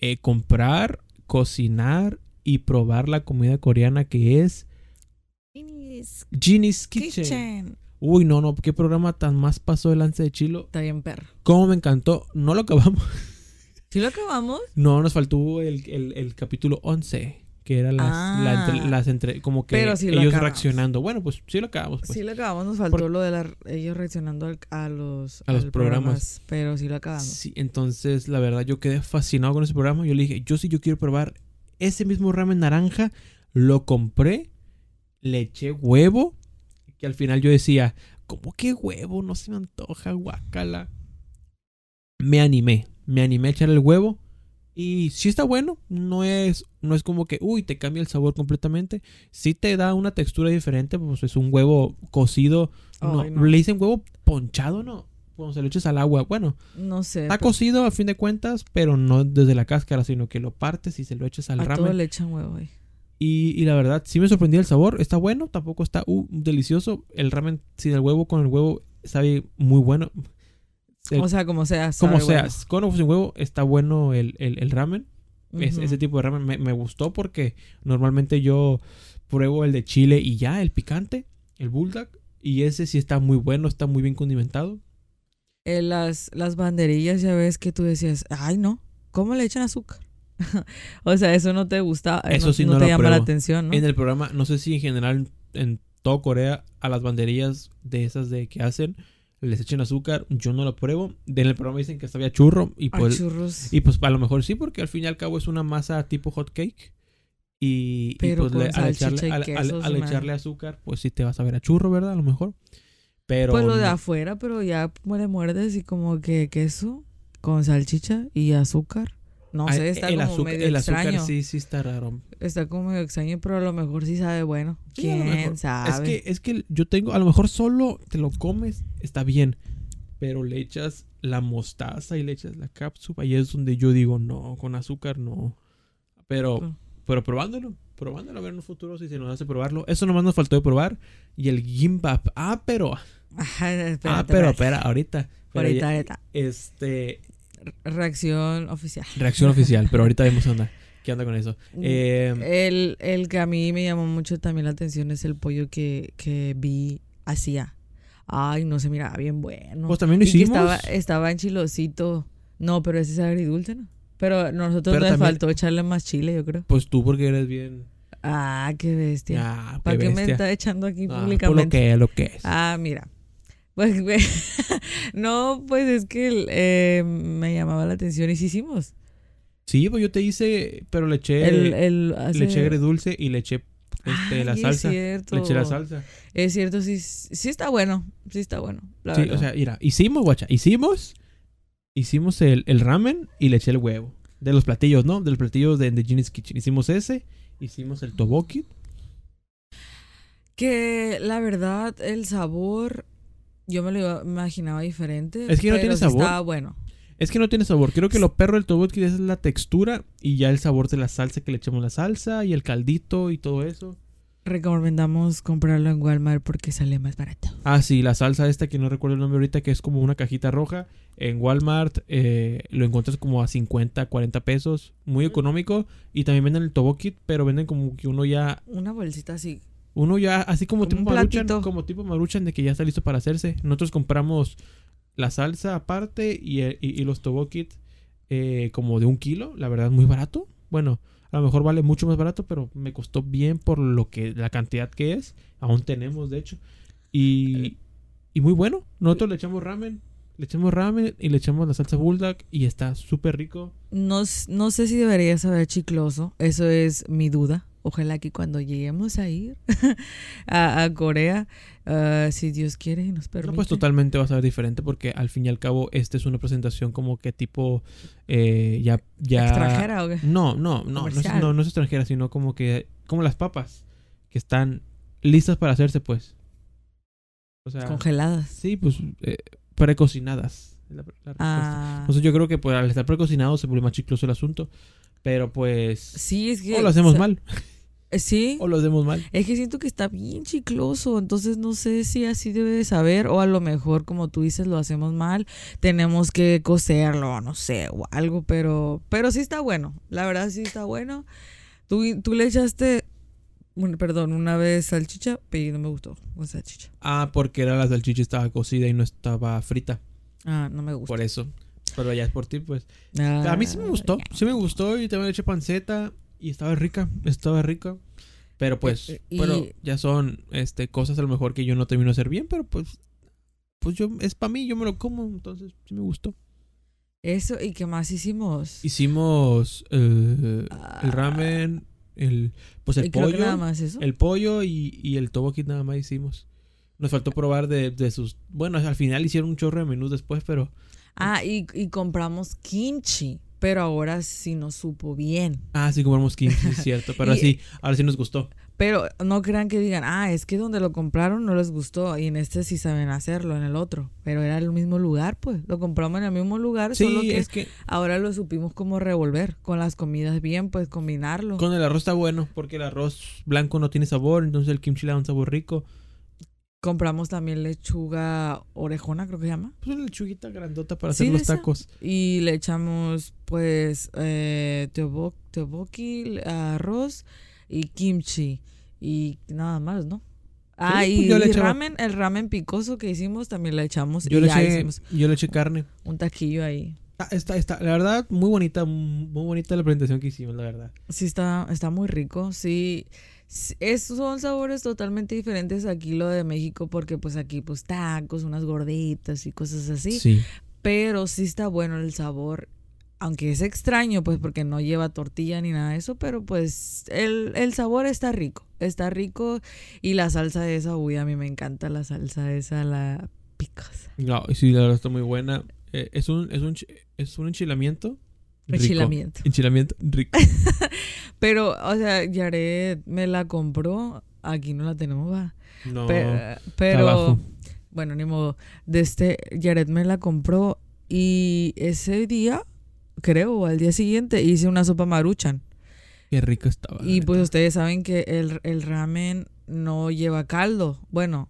eh, comprar, cocinar y probar la comida coreana que es Genie's Kitchen. Kitchen. Uy, no, no, qué programa tan más pasó el lance de chilo. Está bien perro. Cómo me encantó. No lo acabamos. ¿Sí lo acabamos? No, nos faltó el, el- el capítulo 11, que era las, la entre- Ah. las entre, como que Pero sí lo ellos acabamos. reaccionando. Bueno, pues sí lo acabamos. Pues. Sí lo acabamos. Nos faltó Por- lo de la- ellos reaccionando al- a los, A los programas. Pero sí lo acabamos. Sí, entonces la verdad yo quedé fascinado con ese programa. Yo le dije, yo sí, yo quiero probar ese mismo ramen naranja. Lo compré, le eché huevo, que al final yo decía, ¿cómo que huevo? No se me antoja, guacala. Me animé, me animé a echar el huevo. Y sí está bueno, no es, no es como que, uy, te cambia el sabor completamente. Sí te da una textura diferente, pues es un huevo cocido. No. Le dicen huevo ponchado, ¿no? Cuando se lo echas al agua. Bueno, No sé. Está pero cocido a fin de cuentas, pero no desde la cáscara, sino que lo partes y se lo echas al a todo ramen. le echan huevo ahí. Y, y la verdad, sí me sorprendió el sabor. Está bueno, tampoco está uh, delicioso. El ramen sin el huevo, con el huevo, sabe muy bueno. El- O sea, como sea. como sea, bueno. con o sin huevo, está bueno el, el- el ramen. Es- ese tipo de ramen me, me gustó porque normalmente yo pruebo el de chile y ya, el picante, el bulldog. Y ese sí está muy bueno, está muy bien condimentado. Eh, las, las banderillas, ya ves que tú decías, ay, no, ¿cómo le echan azúcar? [laughs] o sea, eso no te gusta, eh, Eso no, sí no no te llama la atención, ¿no? En el programa, no sé si en general en todo Corea a las banderillas de esas de que hacen les echen azúcar, yo no lo pruebo. En el programa dicen que sabía churro y pues churros. y pues a lo mejor sí porque al fin y al cabo es una masa tipo hot cake y, pues le- al echarle al, echarle azúcar, pues sí te vas a ver a churro, ¿verdad? A lo mejor. Pero pues lo de afuera, pero ya le muerdes y como que queso con salchicha y azúcar. No Ah, sé, está el como azúcar, medio el extraño. azúcar sí sí está raro. Está como medio extraño, pero a lo mejor sí sabe bueno. Sí, ¿Quién sabe? Es que, es que yo tengo, a lo mejor solo te lo comes, está bien. Pero le echas la mostaza y le echas la cápsula. Y es donde yo digo, no, con azúcar no. Pero, Pero- pero probándolo, probándolo a ver en un futuro si se nos hace probarlo. Eso nomás nos faltó de probar. Y el gimbap. Ah, pero. [laughs] Ajá, ah, pero, espera, ahorita. Pero Ahorita, ya- ahorita. este. Reacción oficial. Reacción oficial. Pero ahorita vemos qué onda. ¿Qué onda con eso? Mm, Eh, El, el que a mí me llamó mucho también la atención es el pollo que, que vi hacía. Ay, no se miraba bien bueno. pues también lo Y que hicimos. estaba, estaba en chilosito. No, pero ese es agridulce, ¿no? Pero nosotros Pero nos también- faltó echarle más chile, yo creo. Pues tú porque eres bien. Ah, qué bestia. Ah, ¿Para qué me bestia. está echando aquí Ah, por lo públicamente? que es, lo que es. Ah, mira. Pues, [laughs] no, pues es que eh, me llamaba la atención y sí hicimos. Sí, pues yo te hice, pero le eché, el, el, hace- le eché agridulce y le eché este, la salsa. Es cierto. Le eché la salsa. Es cierto, sí, sí está bueno. Sí está bueno. la Sí, verdad. o sea, mira, hicimos, guacha, hicimos, hicimos el, el ramen y le eché el huevo. De los platillos, ¿no? De los platillos de, de Genie's Kitchen. Hicimos ese, hicimos el toboki. Que la verdad, el sabor, yo me lo imaginaba diferente. Es que no tiene sabor. Estaba bueno. Es que no tiene sabor. Creo que lo perro del toboki es la textura y ya el sabor de la salsa que le echamos la salsa y el caldito y todo eso. Recomendamos comprarlo en Walmart porque sale más barato. Ah, sí, la salsa esta que no recuerdo el nombre ahorita, que es como una cajita roja. En Walmart eh, lo encuentras como a 50, 40 pesos. Muy económico. Y también venden el Tobokit, pero venden como que uno ya... Una bolsita así. Uno ya, así como Como tipo maruchan, como tipo maruchan de que ya está listo para hacerse. Nosotros compramos la salsa aparte y, el- y- y los tobokit eh, como de un kilo, la verdad muy barato. Bueno, a lo mejor vale mucho más barato, pero me costó bien por lo que la cantidad que es. Aún tenemos, de hecho. Y, y muy bueno. Nosotros le echamos ramen, le echamos ramen y le echamos la salsa bulldog y está súper rico. No, no sé si debería saber chicloso. Eso es mi duda. Ojalá que cuando lleguemos a ir [laughs] a, a Corea, ah, si Dios quiere y nos permite. No, pues totalmente va a ser diferente porque al fin y al cabo esta es una presentación como que tipo eh, ya, ya... ¿Extranjera o qué? No, no, no, no es, no, no es extranjera, sino como que como las papas que están listas para hacerse, pues. O sea, Congeladas. sí, pues eh, precocinadas. la- la. Ah, Entonces yo creo que pues, al estar precocinado se vuelve más chicloso el asunto, pero pues sí, es que... o lo hacemos sa- mal, eh, Sí. o lo hacemos mal. Es que siento que está bien chicloso, entonces no sé si así debe de saber o a lo mejor como tú dices lo hacemos mal, tenemos que cocerlo, no sé, o algo, pero pero sí está bueno, la verdad sí está bueno. Tú, tú le echaste, un- perdón, una vez salchicha, pero no me gustó con salchicha. Ah, porque era la salchicha estaba cocida y no estaba frita, Ah, no me gusta. por eso. Pero ya es por ti, pues. Ah, A mí sí me gustó, sí me gustó y también le eché panceta y estaba rica, estaba rica. Pero pues, Eh, eh, pero y- ya son este cosas a lo mejor que yo no termino de hacer bien, pero pues pues yo es para mí, yo me lo como, entonces sí me gustó. Eso, ¿y qué más hicimos? Hicimos eh, Ah, el ramen, el pues el pollo, nada más eso. el pollo y, y el tobokit nada más hicimos. Nos faltó probar de, de sus, bueno, al final hicieron un chorro de menús después, pero Ah, y, y compramos kimchi, pero ahora sí nos supo bien. ah, sí compramos [laughs] 15, es cierto, pero Y- sí, ahora sí nos gustó. Pero no crean que digan, ah, es que donde lo compraron no les gustó y en este sí saben hacerlo, en el otro. Pero era el mismo lugar, pues. Lo compramos en el mismo lugar, solo Sí, que es que ahora lo supimos cómo revolver. Con las comidas bien, pues combinarlo. Con el arroz está bueno, porque el arroz blanco no tiene sabor, entonces el kimchi le da un sabor rico. Compramos también lechuga orejona, creo que se llama. Pues una lechuguita grandota para Sí, hacer los tacos. Y le echamos, pues, eh, teobo- teoboki, arroz y kimchi. Y nada más, ¿no? Ah, pues y, yo le y echaba- ramen, el ramen picoso que hicimos también le echamos. Yo y le, ya eché, hicimos yo le eché carne. un taquillo ahí. Ah, está, está, la verdad, muy bonita, muy bonita la presentación que hicimos, la verdad. Sí, está, está muy rico. Sí, S- es, son sabores totalmente diferentes aquí lo de México porque pues aquí pues tacos, unas gorditas y cosas así. Sí. Pero sí está bueno el sabor. Aunque es extraño pues porque no lleva tortilla ni nada de eso, pero pues el, el sabor está rico. Está rico y la salsa esa, uy, a mí me encanta la salsa esa, la picosa. No, sí, la verdad está muy buena. Eh, es un, es un, es un enchilamiento. Rico. Enchilamiento. Enchilamiento rico. [laughs] Pero, o sea, Yaret me la compró. Aquí no la tenemos, va. No, Pero, pero bueno, ni modo. De este, Jared me la compró y ese día, creo, o al día siguiente, hice una sopa maruchan. qué rico estaba. Y pues ustedes saben que el, el ramen no lleva caldo. Bueno,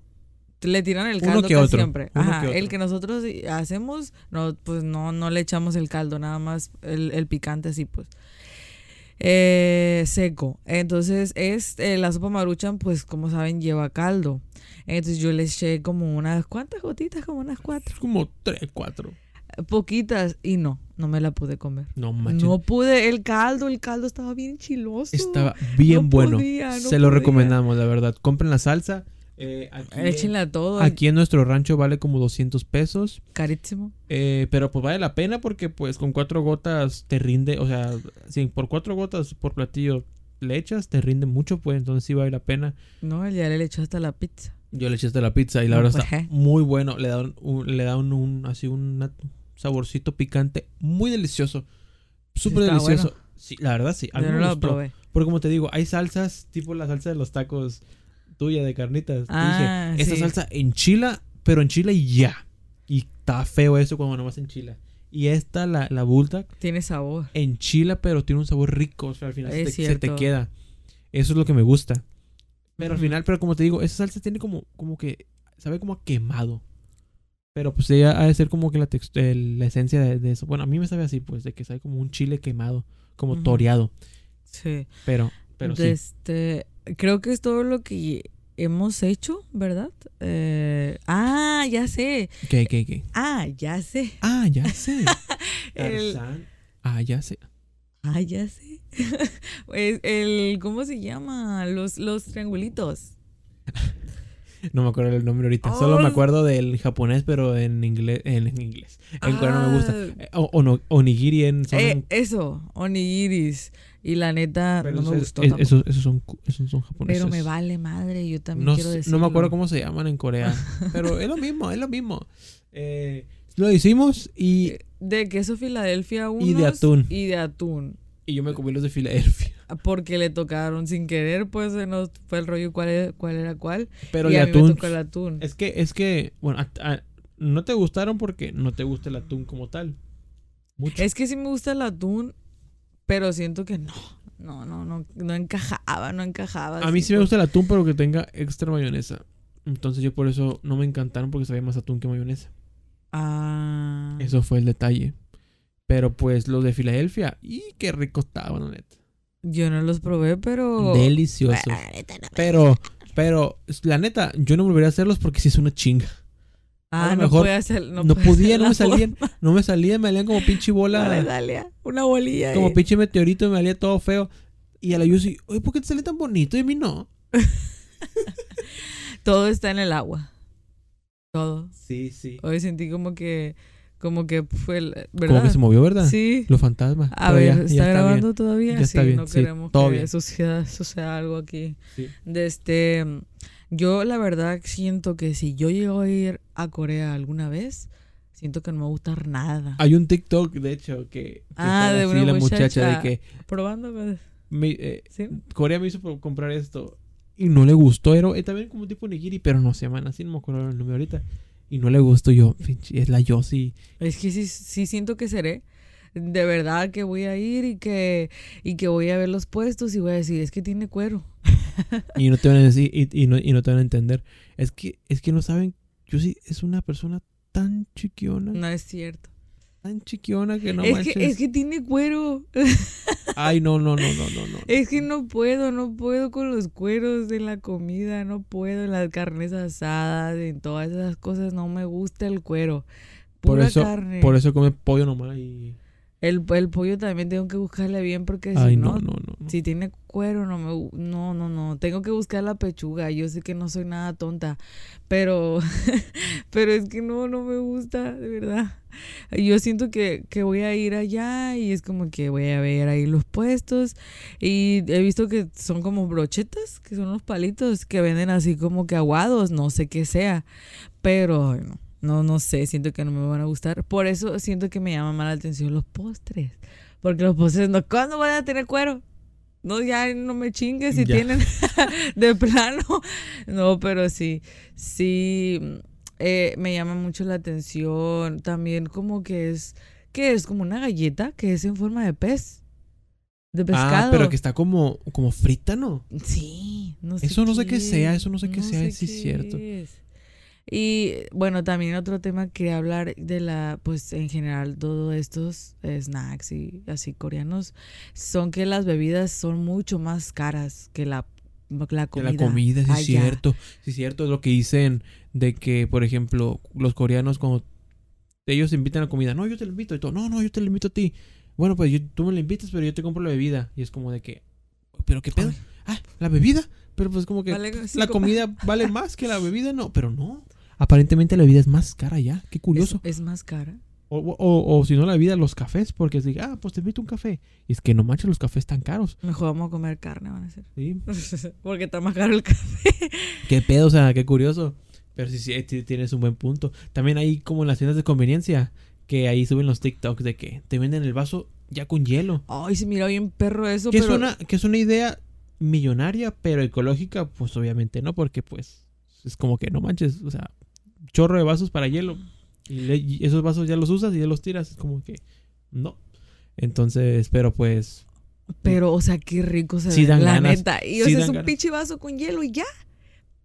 le tiran el caldo que otro, siempre. Ajá, que otro. el que nosotros hacemos, no, pues no, no le echamos el caldo, nada más el, el picante así, pues. Eh, seco. Entonces, es eh, la sopa maruchan, pues como saben, lleva caldo. Entonces yo le eché como unas cuantas gotitas, como unas cuatro. Como 3, 4. Poquitas. Y no, no me la pude comer. No manches. No pude, el caldo, el caldo estaba bien chiloso. Estaba bien No bueno. podía, no Se lo recomendamos, la verdad. Compren la salsa. Eh, aquí, Échenle a todo. aquí en nuestro rancho vale como 200 pesos. Carísimo. Eh, pero pues vale la pena porque pues con cuatro gotas te rinde. O sea, si por cuatro gotas por platillo le echas, te rinde mucho, pues entonces sí vale la pena. No, el ya le echó hasta la pizza. Yo le eché hasta la pizza y la No, verdad pues, está ¿eh? muy bueno. Le da un, le da un, un- así un saborcito picante muy delicioso. Súper delicioso. bueno. Sí, la verdad sí. A mí Yo no lo probé. Porque como te digo, hay salsas, tipo la salsa de los tacos tuya de carnitas. Ah, dije, esta sí. salsa enchila, pero enchila y ya. Y está feo eso cuando nomás enchila. Y esta, la, la bulldog, Tiene sabor. enchila, pero tiene un sabor rico. O sea, al final se te, se te cierto. queda. Eso es lo que me gusta. Pero al final, pero como te digo, esa salsa tiene como, como que, sabe como a quemado. Pero pues ella ha de ser como que la, text- el- la esencia de, de eso. Bueno, a mí me sabe así, pues, de que sabe como un chile quemado, como toreado. Sí. Pero, pero De sí. Este, creo que es todo lo que hemos hecho, ¿verdad? Eh, ah, ya sé. ¿Qué, qué, qué? Ah, ya sé. Ah, ya sé. [laughs] [laughs] El-. Ah, ya sé. Ah, ya sé. [laughs] Pues, el, ¿cómo se llama? Los, los triangulitos. No me acuerdo el nombre ahorita. Solo me Oh. acuerdo del japonés, pero en inglés. En, en inglés. En coreano me gusta. Ah, Eh, O, ono- onigiri en. son eh, en- eso, onigiris. Y la neta, pero no me esos- gustó. es- esos, esos son, esos son japoneses. Pero me vale madre, yo también No, quiero decir. no me acuerdo cómo se llaman en Corea. [laughs] pero es lo mismo, es lo mismo. Eh, lo hicimos y, De queso Filadelfia unos Y de atún. Y de atún. y yo me comí los de Filadelfia. Porque le tocaron sin querer, pues se nos fue el rollo cuál era cuál. Era cuál Pero y el a mí me atún. tocó el atún. Es que, es que, bueno, a- a- no te gustaron porque no te gusta el atún como tal. Mucho. Es que sí me gusta el atún, pero siento que no. No, no, no, no encajaba, no encajaba. a mí sí me gusta el atún, pero que tenga extra mayonesa. Entonces yo por eso no me encantaron porque sabía más atún que mayonesa. Ah. Eso fue el detalle. Pero pues los de Filadelfia, y qué rico estaban, la neta. Yo no los probé, pero. Deliciosos. Ah. Pero, pero, la neta, yo no volvería a hacerlos porque sí es una chinga. Ah, a lo no mejor puede hacer. No, No, podía, hacer no la me salían, no me salían, me salían como pinche bola. Dale, una bolilla. como ahí. pinche meteorito, me salía todo feo. Y a la Yusi, oye, ¿por qué te sale tan bonito? Y a mí no. [laughs] Todo está en el agua. Todo. Sí, sí. Hoy sentí como que. Como que fue. el- Como ¿Verdad? que se movió, ¿verdad? Sí. Los fantasmas. A ver, ya- ¿está grabando todavía? Ya está sí, bien, no sí, queremos que suceda, suceda algo aquí. Sí. De este, yo la verdad siento que si yo llego a ir a Corea alguna vez, siento que no me va a gustar nada. Hay un TikTok, de hecho, que, Ah, de una la muchacha muchacha. de que Probando, pues, me- eh, ¿sí? Corea me hizo comprar esto y no le gustó. Era eh, también como tipo nigiri, pero no se llaman así, no me acuerdo el nombre ahorita. Y no le gustó yo, es la Yossi. Es que sí, sí siento que seré. De verdad que voy a ir y que, y que voy a ver los puestos y voy a decir, es que tiene cuero. [laughs] [laughs] Y no te van a decir, y, y no, y no te van a entender. Es que, es que no saben, Yossi es una persona tan chiquiona, No es cierto. tan chiquiona que no es, manches. que, es que tiene cuero. [laughs] Ay, no, no, no, no, no, no. Es que no puedo, no puedo con los cueros de la comida, no puedo en las carnes asadas, en todas esas cosas, no me gusta el cuero. Por Pura eso, carne. por eso come pollo nomás y... El, el pollo también tengo que buscarle bien porque Ay, si no, no, no, no. no. si tiene cuero, no me no, no, no, tengo que buscar la pechuga. Yo sé que no soy nada tonta, pero [laughs] pero es que no no me gusta, de verdad. Yo siento que, que voy a ir allá y es como que voy a ver ahí los puestos y he visto que son como brochetas, que son los palitos que venden así como que aguados, no sé qué sea, pero no. No, no sé, siento que no me van a gustar. Por eso siento que me llaman más la atención los postres. Porque los postres, no, ¿cuándo van a tener cuero? No, ya no me chingues si Ya. tienen [laughs] de plano. No, pero sí, sí, eh, me llama mucho la atención. También como que es, que es como una galleta que es en forma de pez. De pescado. Ah, pero que está como, como frita, ¿no? Sí, no sé. Eso no sé qué sea, es, eso no sé qué sea, sí es cierto. es. Y bueno, también otro tema que hablar de la, pues en general, todos estos snacks y así coreanos, son que las bebidas son mucho más caras que la, la Que comida. la comida, sí es cierto. Sí es cierto, es lo que dicen de que, por ejemplo, los coreanos cuando ellos invitan a comida, no, yo te lo invito y todo, no, no, yo te lo invito a ti. Bueno, pues yo- tú me lo invitas, pero yo te compro la bebida. Y es como de que, ¿pero qué pedo? Ay. Ah, la bebida. Pero pues como que Vale la comida vale [laughs] más que la bebida, no, pero no. Aparentemente la bebida es más cara ya, qué curioso. Es, es más cara. O, o, o si no la bebida, los cafés, porque es de, ah, pues te invito un café. Y es que no manches, los cafés tan caros. Mejor vamos a comer carne, van a ser. ¿sí? [laughs] Porque está más caro el café. Qué pedo, o sea, qué curioso. Pero sí, sí, sí, tienes un buen punto. También hay como en las tiendas de conveniencia, que ahí suben los TikToks de que te venden el vaso ya con hielo. Ay, se mira bien perro eso, Que es, una, que es una idea millonaria, pero ecológica, pues obviamente no, porque pues es como que no manches, o sea, chorro de vasos para hielo. Y, le- y esos vasos ya los usas y ya los tiras, es como que no. Entonces, pero pues Pero, o sea, qué rico se Sí ve, dan la ganas, neta. Y sí o sea, es un ganas. pinche vaso con hielo y ya.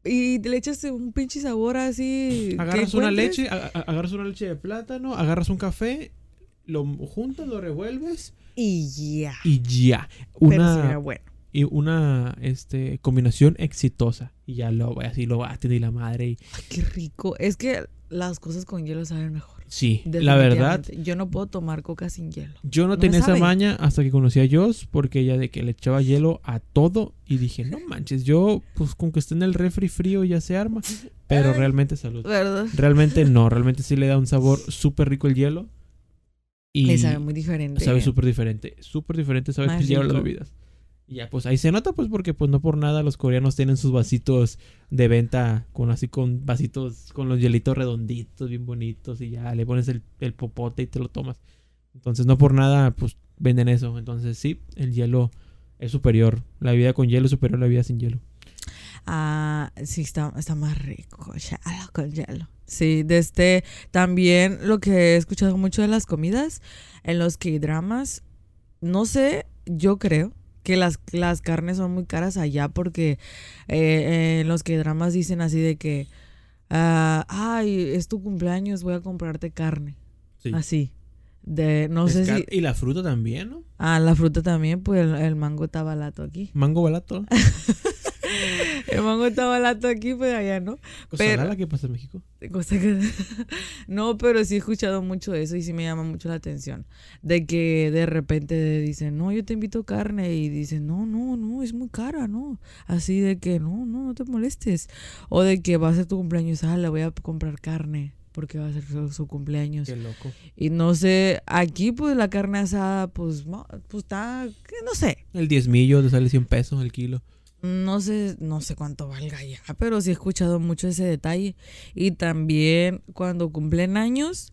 Y le echas un pinche sabor así. agarras una leche, agarras una leche de plátano, agarras un café, lo juntas, lo revuelves Y ya. y ya. Pero sí era Una, bueno. Y una este, combinación exitosa. Y ya lo así lo baten y la madre. Y, Ay, qué rico. Es que las cosas con hielo saben mejor. sí, la verdad. Yo no puedo tomar coca sin hielo. yo no, No tenía esa maña hasta que conocí a Joss, porque ella de que le echaba hielo a todo. Y dije, no manches, yo, pues con que esté en el refri frío ya se arma. Pero Ay. realmente salud. ¿Verdad? Realmente no, realmente sí le da un sabor súper rico el hielo. Y Le sabe muy diferente. sabe súper diferente. Súper diferente sabe Más el hielo a las bebidas. Y ya, pues ahí se nota, pues porque pues no por nada los coreanos tienen sus vasitos de venta con así con vasitos con los hielitos redonditos, bien bonitos. Y ya le pones el, el popote y te lo tomas. Entonces no por nada, pues venden eso. Entonces sí, el hielo es superior. La bebida con hielo es superior a la bebida sin hielo. Ah, sí, está, está más rico. Hielo con hielo. Sí, de este. También lo que he escuchado mucho de las comidas en los K-dramas. No sé, yo creo que las, las carnes son muy caras allá porque eh, en los K-dramas dicen así de que. ah, ay, es tu cumpleaños, voy a comprarte carne. Sí. Así. De, no sé si. Y la fruta también, ¿no? Ah, la fruta también, pues el, el mango está barato aquí. Mango barato. [laughs] [laughs] Mango está barato aquí, pues allá no. Cosa Pero- que pasa en México. Cosa que- [laughs] no, pero sí he escuchado mucho eso y sí me llama mucho la atención. De que de repente dicen, no, yo te invito carne. Y dicen, no, no, no, es muy cara, no. Así de que, no, no, no te molestes. O de que va a ser tu cumpleaños, ah, le voy a comprar carne porque va a ser su, su cumpleaños. Qué loco. Y no sé, aquí pues la carne asada, pues, pues está, no sé. El diezmillo te sale 100 pesos el kilo. No sé, no sé cuánto valga ya, pero sí he escuchado mucho ese detalle. Y también cuando cumplen años,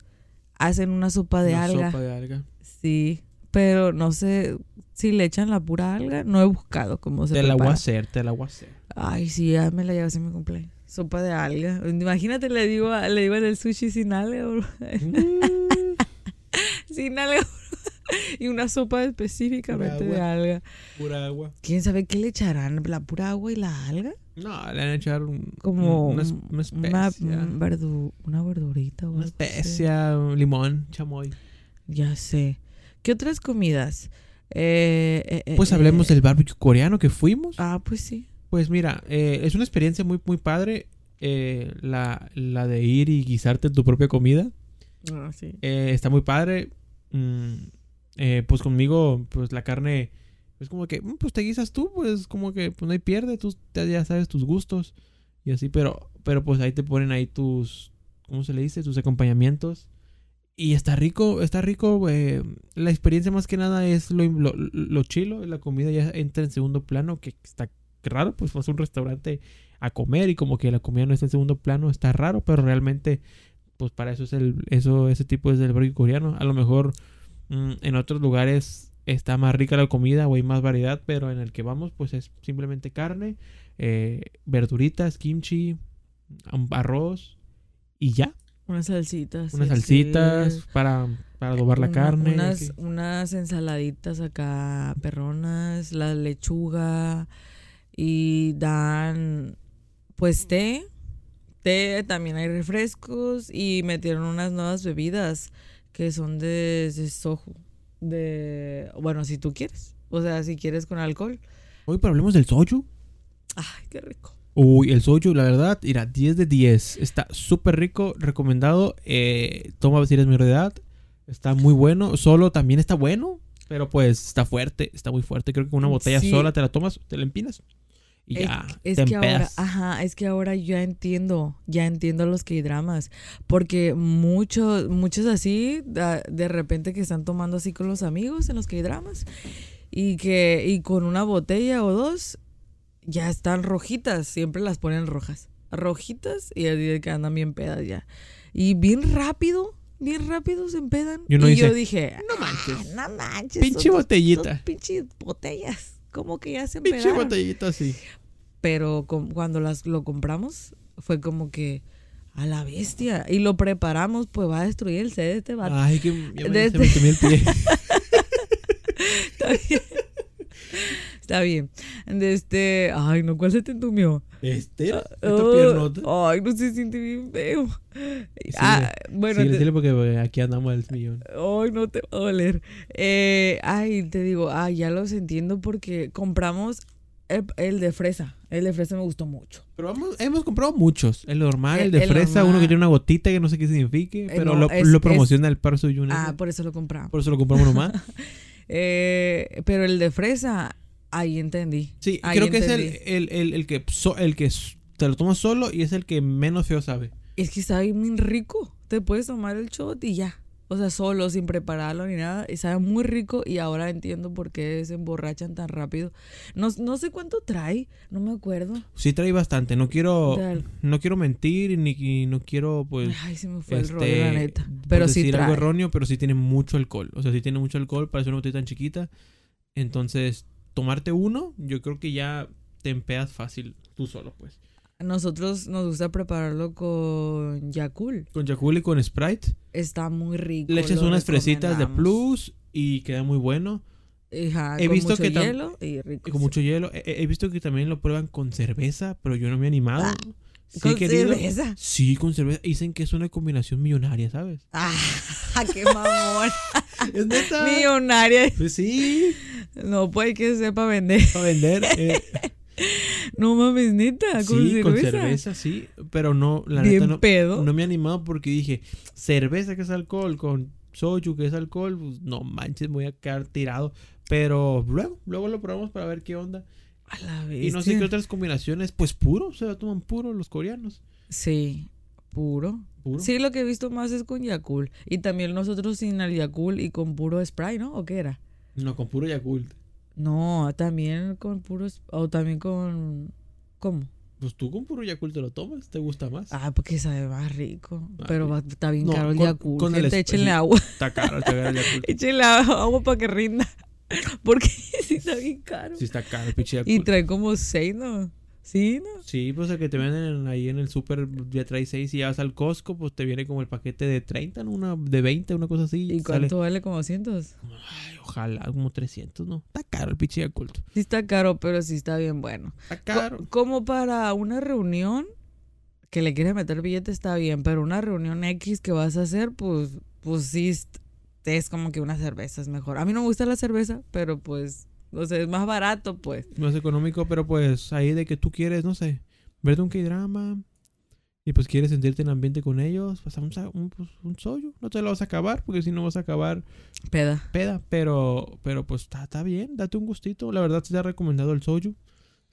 hacen una sopa de Una alga. sopa de alga. Sí, pero no sé si le echan la pura alga. No he buscado cómo se Te la voy a prepara. hacer, te la voy a hacer. Ay, sí, ya me la llevas en mi cumpleaños. Sopa de alga. Imagínate, le digo, le digo en el sushi sin alga, bro. Mm, [laughs] sin alga. [laughs] y una sopa específicamente de alga. Pura agua. ¿Quién sabe qué le echarán? ¿La pura agua y la alga? No, le van a echar un- como una, una una, un verdu- una verdurita o una especia, un limón, chamoy. Ya sé. ¿Qué otras comidas? Eh, eh, eh, Pues eh, hablemos del barbecue coreano que fuimos. Ah, pues sí. Pues mira, eh, es una experiencia muy, muy padre. eh, la, la de ir y guisarte tu propia comida. Ah, sí. Eh, está muy padre. Mm, eh, pues conmigo, pues la carne es como que, mm, pues te guisas tú, pues como que pues no hay pierde, tú ya sabes tus gustos y así, pero, pero pues ahí te ponen ahí tus, ¿cómo se le dice? Tus acompañamientos. Y está rico, está rico. eh, la experiencia más que nada es lo, lo, lo chilo. La comida ya entra en segundo plano, que está raro, pues vas a un restaurante a comer y como que la comida no está en segundo plano, está raro, pero realmente pues para eso es el eso ese tipo es del barbecue coreano a lo mejor mm, en otros lugares está más rica la comida o hay más variedad pero en el que vamos pues es simplemente carne eh, verduritas kimchi arroz y ya Unas salsitas. unas sí, salsitas sí. para para adobar la carne Unas, unas ensaladitas acá perronas, la lechuga y dan pues té. Té, también hay refrescos y metieron unas nuevas bebidas que son de, de soju. De, bueno, si tú quieres. O sea, si quieres con alcohol. hoy pero hablemos del soju Ay, qué rico. Uy, el soju, la verdad, mira, 10 de 10. Está súper rico, recomendado. Eh, toma si eres mayor de edad. Está muy bueno. Solo también está bueno. Pero pues está fuerte, está muy fuerte. Creo que con una botella Sí. sola te la tomas, te la empinas. Y Es- ya, es, te que ahora, ajá, es que ahora ya entiendo, ya entiendo los K-dramas, porque muchos, muchos así, de repente que están tomando así con los amigos en los K-dramas, y que, y con una botella o dos, ya están rojitas, siempre las ponen rojas, rojitas, y así que andan bien pedas ya. Y bien rápido, bien rápido se empedan. Y uno y dice, yo dije, "No manches, "Ah, no manches, Pinche son botellita. pinches botellas, como que ya se Pinche botellita así. pero cuando las lo compramos fue como que a la bestia y lo preparamos pues va a destruir el set de este vato. Ay, que ya me, De se me este- quemé el pie. está bien. Está bien. De este ay no cuál se te entumió Este, esta Oh, piernota. ay, no se siente bien feo. Sí, ah, bueno, sí, te- porque eh, aquí andamos al millón. Ay, no te va a doler. Eh, ay, te digo, ay, ya los entiendo porque compramos el, el de fresa. El de fresa me gustó mucho. Pero vamos, hemos comprado muchos. El normal, el, El- de el fresa, normal. uno que tiene una gotita que no sé qué signifique, Eh, pero no, lo, es- lo es- promociona el Parso Junior. Ah, por eso lo compramos. por eso lo compramos nomás. [laughs] Eh, pero el de fresa, ahí entendí. Sí, Ahí creo que es el, entendí. el, el, el que, so- el que te lo tomas solo y es el que menos feo sabe. Es que sabe muy rico. Te puedes tomar el shot y ya. O sea, solo, sin prepararlo ni nada. Y sabe muy rico y ahora entiendo por qué se emborrachan tan rápido. No, no sé cuánto trae, no me acuerdo. Sí trae bastante. No quiero, no quiero mentir ni no quiero pues Ay, se me fue este, el rollo, la neta. por Pero sí decir algo trae. erróneo, pero sí tiene mucho alcohol. O sea, sí tiene mucho alcohol para ser una botella tan chiquita. Entonces, tomarte uno, yo creo que ya te empeas fácil tú solo, pues. Nosotros nos gusta prepararlo con Yakul. Con Yakul y con Sprite. Está muy rico. Le echas unas fresitas de plus y queda muy bueno. Ajá, He con visto mucho que hielo y rico. Con mucho hielo. He, he visto que también lo prueban con cerveza, pero yo no me he animado. Ah, Sí con querido. cerveza. Sí, con cerveza. Dicen que es una combinación millonaria, ¿sabes? [laughs] Ah, qué mamón. Es neta. Millonaria. Pues sí, No puede que sepa vender. para vender. eh, [laughs] No mames, neta, con sí, cerveza. con cerveza, sí. Pero no, la Bien neta no, pedo. no me he animado porque dije, cerveza que es alcohol, con soju que es alcohol, pues no manches, me voy a quedar tirado. Pero luego, luego lo probamos para ver qué onda. A la Y no sé qué otras combinaciones, pues puro, se lo toman puro los coreanos. Sí, puro. Puro. Sí, lo que he visto más es con Yakul. Y también nosotros sin el Yakul y con puro spray, ¿no? ¿O qué era? No, con puro Yakult. No, también con puros. O también con. ¿Cómo? Pues tú con puro Yakult te lo tomas, ¿te gusta más? Ah, porque sabe más rico. Ah, Pero va- está bien No, caro el Yakult. con el Gente, esp- échenle agua. Está caro te agarra el Yakult. [laughs] échenle agua para que rinda. [laughs] Porque [laughs] sí está bien caro. Sí, está caro el pinche Y trae como seis, ¿no? Sí, ¿no? Sí, pues el que te venden ahí en el super ya trae 6 y ya vas al Costco, pues te viene como el paquete de 30, ¿no? Una de 20, una cosa así. ¿Y sale- cuánto vale? Como cientos. Ay, ojalá, como 300, ¿no? Está caro el pinche Yakult. Sí está caro, pero sí está bien bueno. Está Co- caro. como para una reunión que le quieres meter billete está bien, pero una reunión X que vas a hacer, pues, pues sí, es- es como que una cerveza es mejor. A mí no me gusta la cerveza, pero pues, o sea, es más barato, pues. Más económico, pero pues ahí de que tú quieres, no sé, verte un K-drama y pues quieres sentirte en ambiente con ellos, pues un, un, pues, un soyo. No te lo vas a acabar, porque si no vas a acabar Peda. peda, pero, pero pues está, está bien, date un gustito. La verdad, te ha recomendado el soju.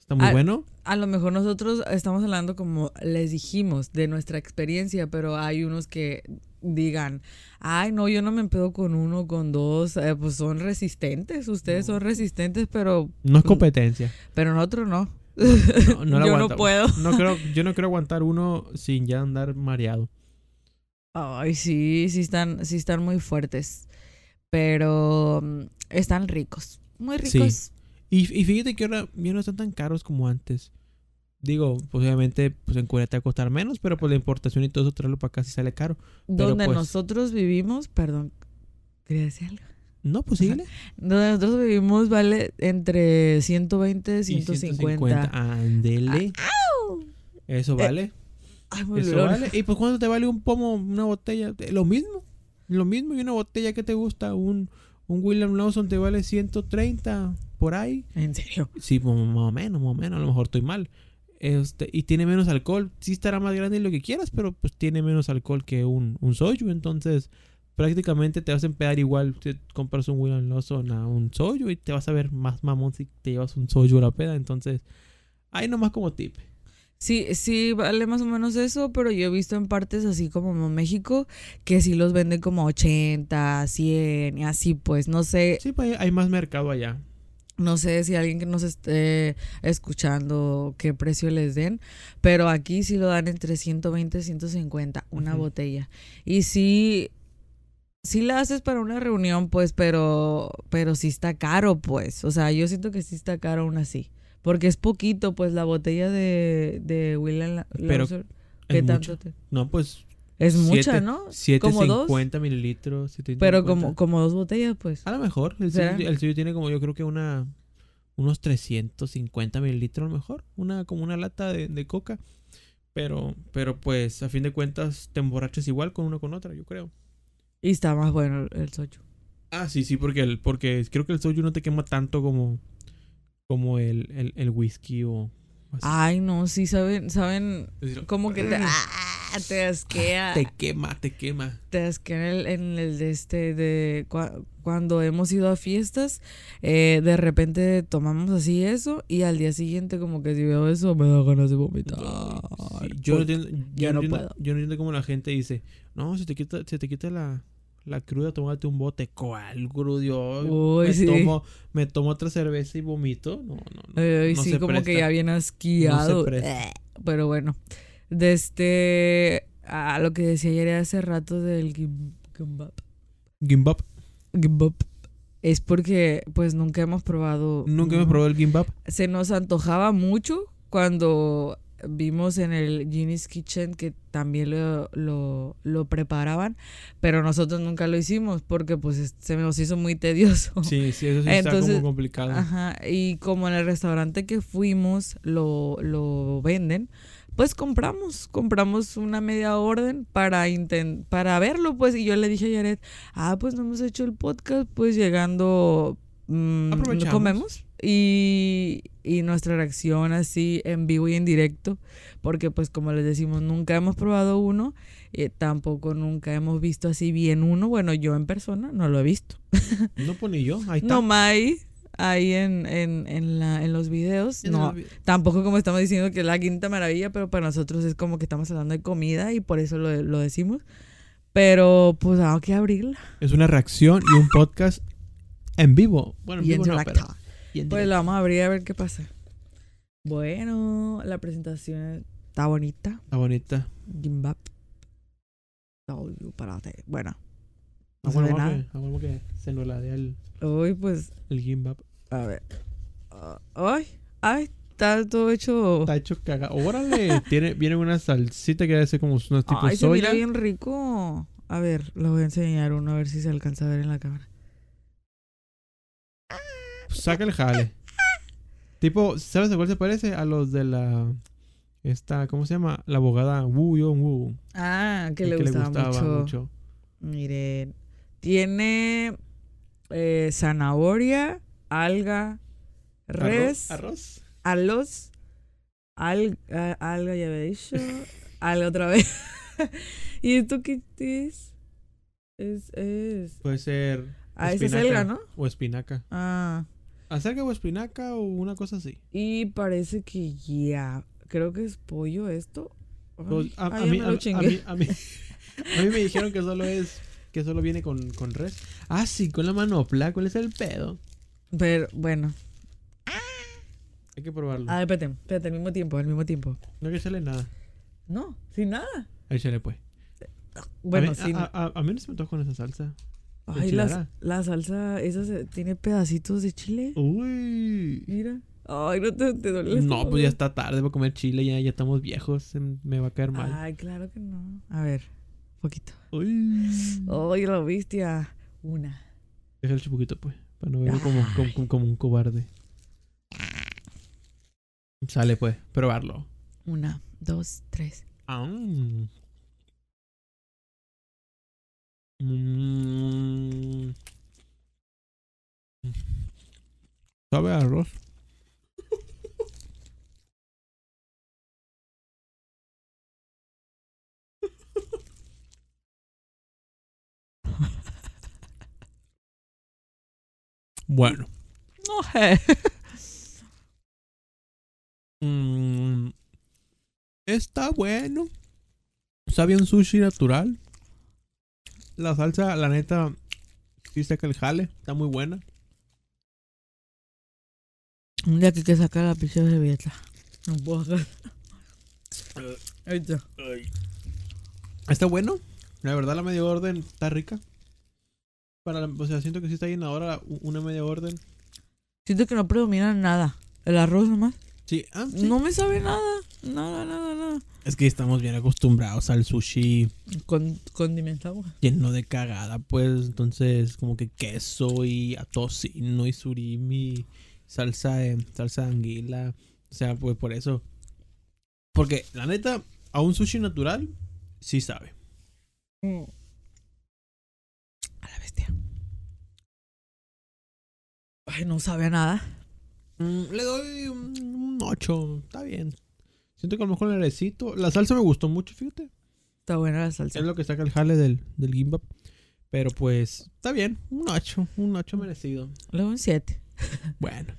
Está muy Ah, bueno. A lo mejor nosotros estamos hablando como les dijimos de nuestra experiencia, pero hay unos que digan, ay, no, yo no me empedo con uno, con dos, eh, pues son resistentes, ustedes son resistentes, pero, No es competencia. pero nosotros no. No, no [laughs] la Yo no puedo. No creo, yo no quiero aguantar uno sin ya andar mareado. Ay, sí, sí están, sí están muy fuertes. Pero mm, están ricos. Muy Sí. Y, y fíjate que ahora ya no están tan caros como antes. Digo, pues obviamente, pues en Corea te va a costar menos, pero pues la importación y todo eso traerlo para acá sí sale caro. pero Donde pues- nosotros vivimos, perdón, ¿quería decir algo? No, pues síguele. Donde nosotros vivimos vale entre 120 y Y 150. Ándele. Eso vale. Ay, muy Eso dolor. vale. ¿Y pues cuánto te vale un pomo, una botella? Eh, Lo mismo. Lo mismo. Y una botella que te gusta, un, un William Lawson te vale 130 por ahí. En serio. Sí, mo- más o menos, más o menos. A lo mejor estoy mal. Este, y tiene menos alcohol. Sí estará más grande lo que quieras, pero pues tiene menos alcohol que un, un soju. Entonces, prácticamente te vas a empedar igual. Si compras un William Lawson a un soju y te vas a ver más mamón si te llevas un soju a la peda. Entonces, ahí nomás como tip. Sí, sí, vale más o menos eso, pero yo he visto en partes así como en México que sí los venden como 80, 100 y así, pues no sé, Sí, pues hay más mercado allá. No sé si alguien que nos esté escuchando qué precio les den, pero aquí sí lo dan entre 120 y 150 una botella. Y sí sí la haces para una reunión, pues, pero pero sí está caro, pues. O sea, yo siento que sí está caro aún así. Porque es poquito, pues, la botella de, de William. ¿Qué tanto mucho. te- No, pues Es mucha, Siete- ¿no? Como dos. 750 mililitros. 750. Pero como, como dos botellas, pues. A lo mejor. El suyo, el suyo tiene como yo creo que una... unos 350 mililitros a lo mejor. Una, como una lata de, de coca. Pero, pero pues a fin de cuentas te emborrachas igual con una con otra, yo creo. Y está más bueno el, el soju. Ah, sí, sí, porque, el, porque creo que el soju no te quema tanto como, como el, el, el whisky o así. Ay, no, sí, saben, saben, como que te, [laughs] ah, [laughs] te asquea. te quema, te quema. Te asquea en el, en el de este, de cua- cuando hemos ido a fiestas, eh, de repente tomamos así eso y al día siguiente como que si veo eso me da ganas de vomitar. Sí, yo, no entiendo, yo, no entiendo, puedo. yo no entiendo cómo la gente dice, no, se te quita, se te quita la, la cruda, tómate un bote. ¿Cuál crudo? Me, sí. tomo, me tomo otra cerveza y vomito. No, no, no. Sí, se como que ya bien asqueado. Eh, Pero bueno, de este, a lo que decía ayer hace rato del gim- gimbap. Gimbap. Gimbap. Es porque pues nunca hemos probado. Nunca uno. probé el gimbap. Se nos antojaba mucho cuando vimos en el Ginny's Kitchen que también lo, lo, lo preparaban, pero nosotros nunca lo hicimos porque pues es- se nos hizo muy tedioso. [laughs] Sí, sí, eso sí está como complicado. Ajá, y como en el restaurante que fuimos lo, lo venden, pues compramos, compramos una media orden para inten para verlo, pues, y yo le dije a Yaret, ah, pues no hemos hecho el podcast, pues llegando, mm, comemos, y, y nuestra reacción así en vivo y en directo, porque pues como les decimos, nunca hemos probado uno, y tampoco nunca hemos visto así bien uno, bueno, yo en persona no lo he visto. No pone yo, ahí [laughs] está. No Mai ahí en, en, en, la, en los videos. En No, tampoco como estamos diciendo que es la quinta maravilla, pero para nosotros es como que estamos hablando de comida y por eso lo, lo decimos. Pero pues hay que abrirla. Es una reacción y un podcast en vivo. Bueno, en Y en vivo no, directo. pero- y en Pues directo. la vamos a abrir a ver qué pasa. Bueno, la presentación está bonita. Está bonita. Gimbap. Bueno. No Ah, se ve nada. que- se nos la dé el, Uy, pues, el gimbap. a ver. Ah, Ay, ay, está todo hecho. Está hecho caga. Órale, [laughs] tiene, viene una salsita que debe ser como unos tipos Ay, se soya. mira bien rico. A ver, lo voy a enseñar uno a ver si se alcanza a ver en la cámara. Saca el jale. Tipo, ¿sabes a cuál se parece? A los de la. Esta, ¿cómo se llama? La abogada Wu Yon Wu. Ah, que, le, gustaba mucho. Miren, tiene eh, zanahoria, alga, res, Arroz. arroz, al- a- alga, ya había dicho, [laughs] alga otra vez. [laughs] ¿Y esto qué es? Es, es. Puede ser. Ah, esa es alga, ¿no? O espinaca. Ah, Acerca o espinaca o una cosa así. y parece que ya. Creo que es pollo esto. Ay, Pues, a, a ay, ya mí, a, a mí, a mí- a mí me dijeron que solo es. Que solo viene con, con res. Ah, sí, con la manopla. ¿Cuál es el pedo? Pero bueno. Hay que probarlo. Ah, espérate, espérate, al mismo tiempo, al mismo tiempo. No hay que echarle nada. No, sin nada. Ahí se le pues. Bueno, a mí, sin. a, a- a mí no se me antoja con esa salsa. Ay, la, la salsa, esa se- tiene pedacitos de chile. Uy. Mira. Ay, no te, te duele. el No, pues ya está tarde para comer chile, ya, ya estamos viejos, se me va a caer mal. Ay, claro que no. A ver, poquito. Uy. Ay, la bestia. Una. Deja el poquito, pues, para no verlo como, como, como- como un cobarde. Sale, pues, probarlo. Una, dos, tres. Ah. Mm. Sabe a arroz. Bueno. No sé. [laughs] Mm, está bueno. Sabe un sushi natural. La salsa, la neta, sí saca el jale. Está muy buena. Un día que hay que sacar la pinche servilleta. No puedo sacar. [laughs] Ahí está. Está bueno. La verdad, la media orden está rica. Para la- o sea, siento que sí está u- una media orden. Siento que no predomina nada. El arroz nomás. Sí, ah, sí. No me sabe nada. Nada, nada, nada. Es que estamos bien acostumbrados al sushi Con, condimentado. lleno de cagada, pues. Entonces, como que queso y atocino y surimi salsa de, salsa de anguila. O sea, pues por eso. Porque la neta, a un sushi natural, sí sabe. A la bestia. Ay, no sabe a nada. Mm, le doy un 8, está bien. Siento que a lo mejor el airecito. La salsa me gustó mucho, fíjate. Está buena la salsa. Es lo que saca el jale del, del gimbap. Pero pues, está bien. Un 8, un 8 merecido. Luego un 7. Bueno.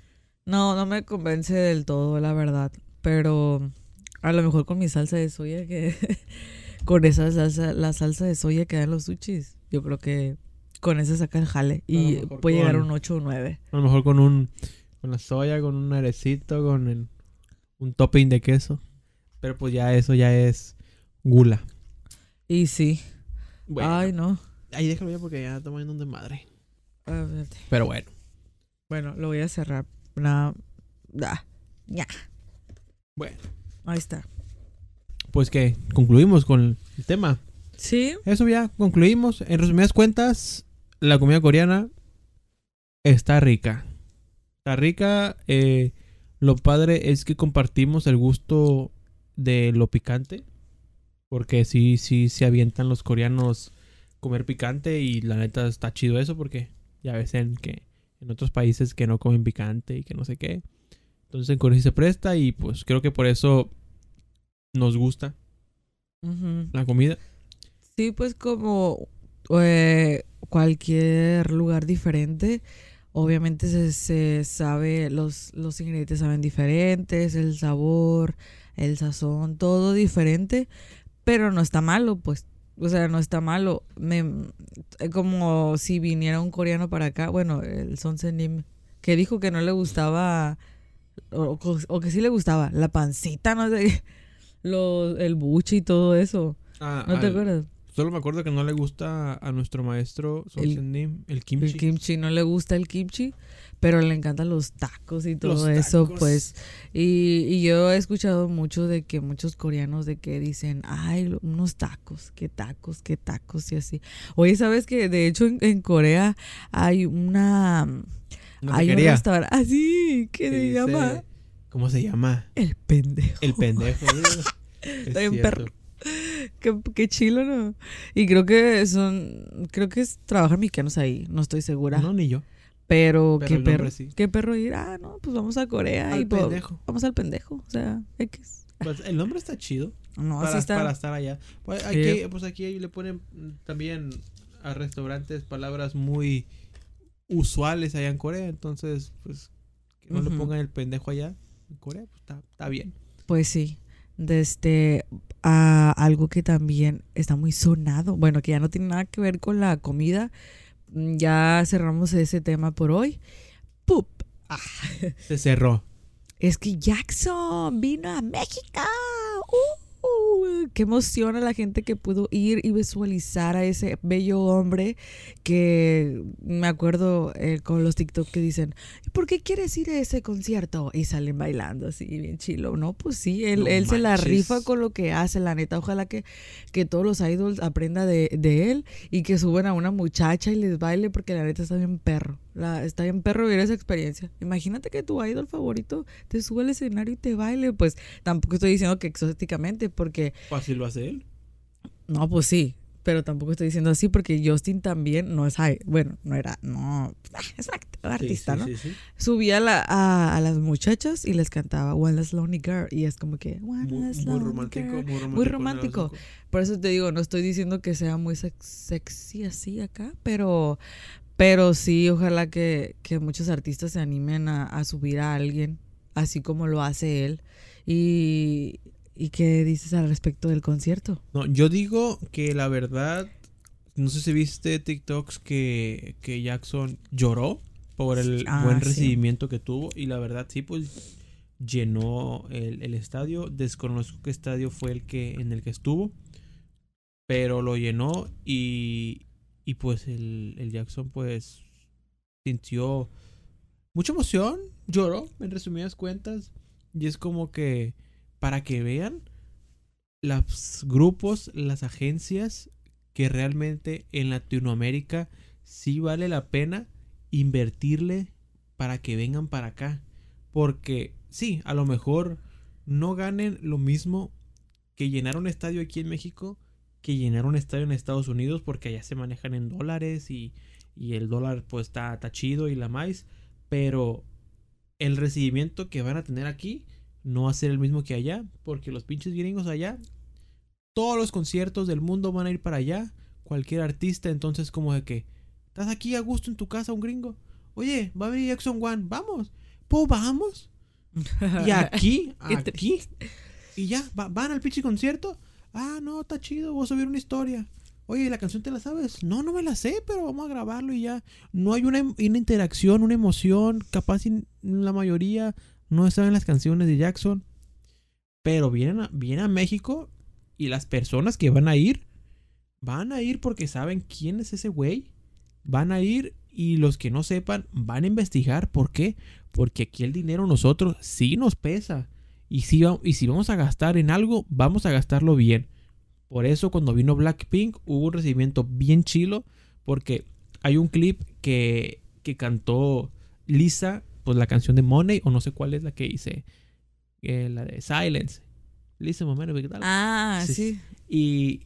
No, no me convence del todo, la verdad. Pero a lo mejor con mi salsa de soya que... [laughs] con esa salsa, la salsa de soya que dan los sushis. Yo creo que con esa saca el jale. Y puede llegar a un 8 o 9. A lo mejor con un. Con la soya, con un airecito, con el- un topping de queso. Pero pues ya eso ya es gula. Y sí. Bueno. Ay, no. Ahí déjalo ya porque ya estamos yendo de madre. A ver, Pero bueno. Bueno, lo voy a cerrar. Nada. Da. Ya. Bueno. Ahí está. Pues que concluimos con el tema. Sí. Eso ya concluimos. En resumidas cuentas, la comida coreana está rica. Está rica. eh, lo padre es que compartimos el gusto de lo picante. Porque sí, sí se avientan los coreanos comer picante. Y la neta está chido eso porque ya ves en que en otros países que no comen picante y que no sé qué. Entonces en Corea sí se presta y pues creo que por eso nos gusta la comida. Sí, pues como eh, cualquier lugar diferente, obviamente se, se sabe, los, los ingredientes saben diferentes, el sabor, el sazón, todo diferente, pero no está malo, pues. O sea, no está malo. Me, eh, como si viniera un coreano para acá, bueno, el Son Senim, que dijo que no le gustaba, o, o que sí le gustaba, la pancita, no sé, [laughs] lo, el buche y todo eso. Ah, ¿No te al- acuerdas? Solo me acuerdo que no le gusta a nuestro maestro El- Sen-nim, el, kimchi. El kimchi no le gusta el kimchi, pero le encantan los tacos y todo Los eso, tacos. pues. Y, y yo he escuchado mucho de que muchos coreanos de que dicen, ay, unos tacos, qué tacos, qué tacos y así. Oye, ¿sabes que De hecho en, en Corea hay una... Una hay un restaurante así que que se llama ¿Cómo se llama? El Pendejo. El pendejo. [laughs] Es Está bien perro. [laughs] Qué, qué chilo, ¿no? Y creo que son, creo que es, trabajan mexicanos ahí, no estoy segura. No, ni yo. Pero, Pero qué perro, sí. qué perro ir, ah, no, pues vamos a Corea y Al pues, pendejo. vamos al pendejo, o sea, X. Pues, el nombre está chido. No, para, así está. para estar allá. Pues aquí, pues aquí le ponen también a restaurantes palabras muy usuales allá en Corea. Entonces, pues, que no le pongan el pendejo allá en Corea, pues está, está bien. Pues sí, de este, a algo que también está muy sonado, bueno, que ya no tiene nada que ver con la comida, mm, ya cerramos ese tema por hoy. ¡Pup! Ah, Se cerró. es que Jackson vino a México. ¡Uh! Qué emoción a la gente que pudo ir y visualizar a ese bello hombre que me acuerdo eh, con los TikTok que dicen, "¿Y ¿por qué quieres ir a ese concierto? Y salen bailando así, bien chilo. No, pues sí, él, No él se la rifa con lo que hace, la neta. Ojalá que, que todos los idols aprendan de, de él y que suban a una muchacha y les baile porque la neta está bien perro. La, está bien perro vivir esa experiencia. Imagínate que tu idol favorito te sube al escenario y te baile. Pues tampoco estoy diciendo que exóticamente porque Fácil lo hace él. no, pues sí, pero tampoco estoy diciendo así porque Justin también no es, bueno, no era, no, ah, es un act- artista, Sí, ¿no? sí. Subía a, la- a, a las muchachas y les cantaba One Less Lonely Girl y es como que One Muy, romántico, Girl. muy romántico. Muy romántico. Por eso te digo, no estoy diciendo que sea muy sex- sexy así acá, pero, pero sí, ojalá que, que muchos artistas se animen a, a subir a alguien así como lo hace él. Y, ¿Y qué dices al respecto del concierto? No, yo digo que la verdad, no sé si viste TikToks que, que Jackson lloró por el Ah, buen sí. recibimiento que tuvo y la verdad sí, pues llenó el, el estadio. Desconozco qué estadio fue el que en el que estuvo, pero lo llenó y, y pues el, el Jackson pues sintió mucha emoción, lloró en resumidas cuentas y es como que para que vean los grupos, las agencias que realmente en Latinoamérica sí vale la pena invertirle para que vengan para acá. Porque sí, a lo mejor no ganen lo mismo que llenar un estadio aquí en México que llenar un estadio en Estados Unidos porque allá se manejan en dólares y, y el dólar pues está, está chido y la más. Pero el recibimiento que van a tener aquí no va a ser el mismo que allá porque los pinches gringos allá, todos los conciertos del mundo van a ir para allá. Cualquier artista, entonces como de que, ¿estás aquí a gusto en tu casa un gringo? Oye, va a venir Jackson One, vamos. Pues vamos. Y [laughs] aquí, aquí. Y ya, va- van al pinche concierto. Ah, no, está chido, voy a subir una historia. Oye, ¿la canción te la sabes? No, no me la sé, pero vamos a grabarlo y ya. No hay una, una interacción, una emoción. Capaz la mayoría no saben las canciones de Jackson. Pero vienen a, vienen a México y las personas que van a ir, van a ir porque saben quién es ese güey. Van a ir y los que no sepan van a investigar. ¿Por qué? Porque aquí el dinero nosotros sí nos pesa. Y si, y si vamos a gastar en algo, vamos a gastarlo bien. Por eso cuando vino Blackpink hubo un recibimiento bien chilo. Porque hay un clip que, que cantó Lisa, pues la canción de Money, o no sé cuál es la que hice. eh, la de Silence. Lisa, momento, ¿qué tal? Ah, Sí, sí. Y,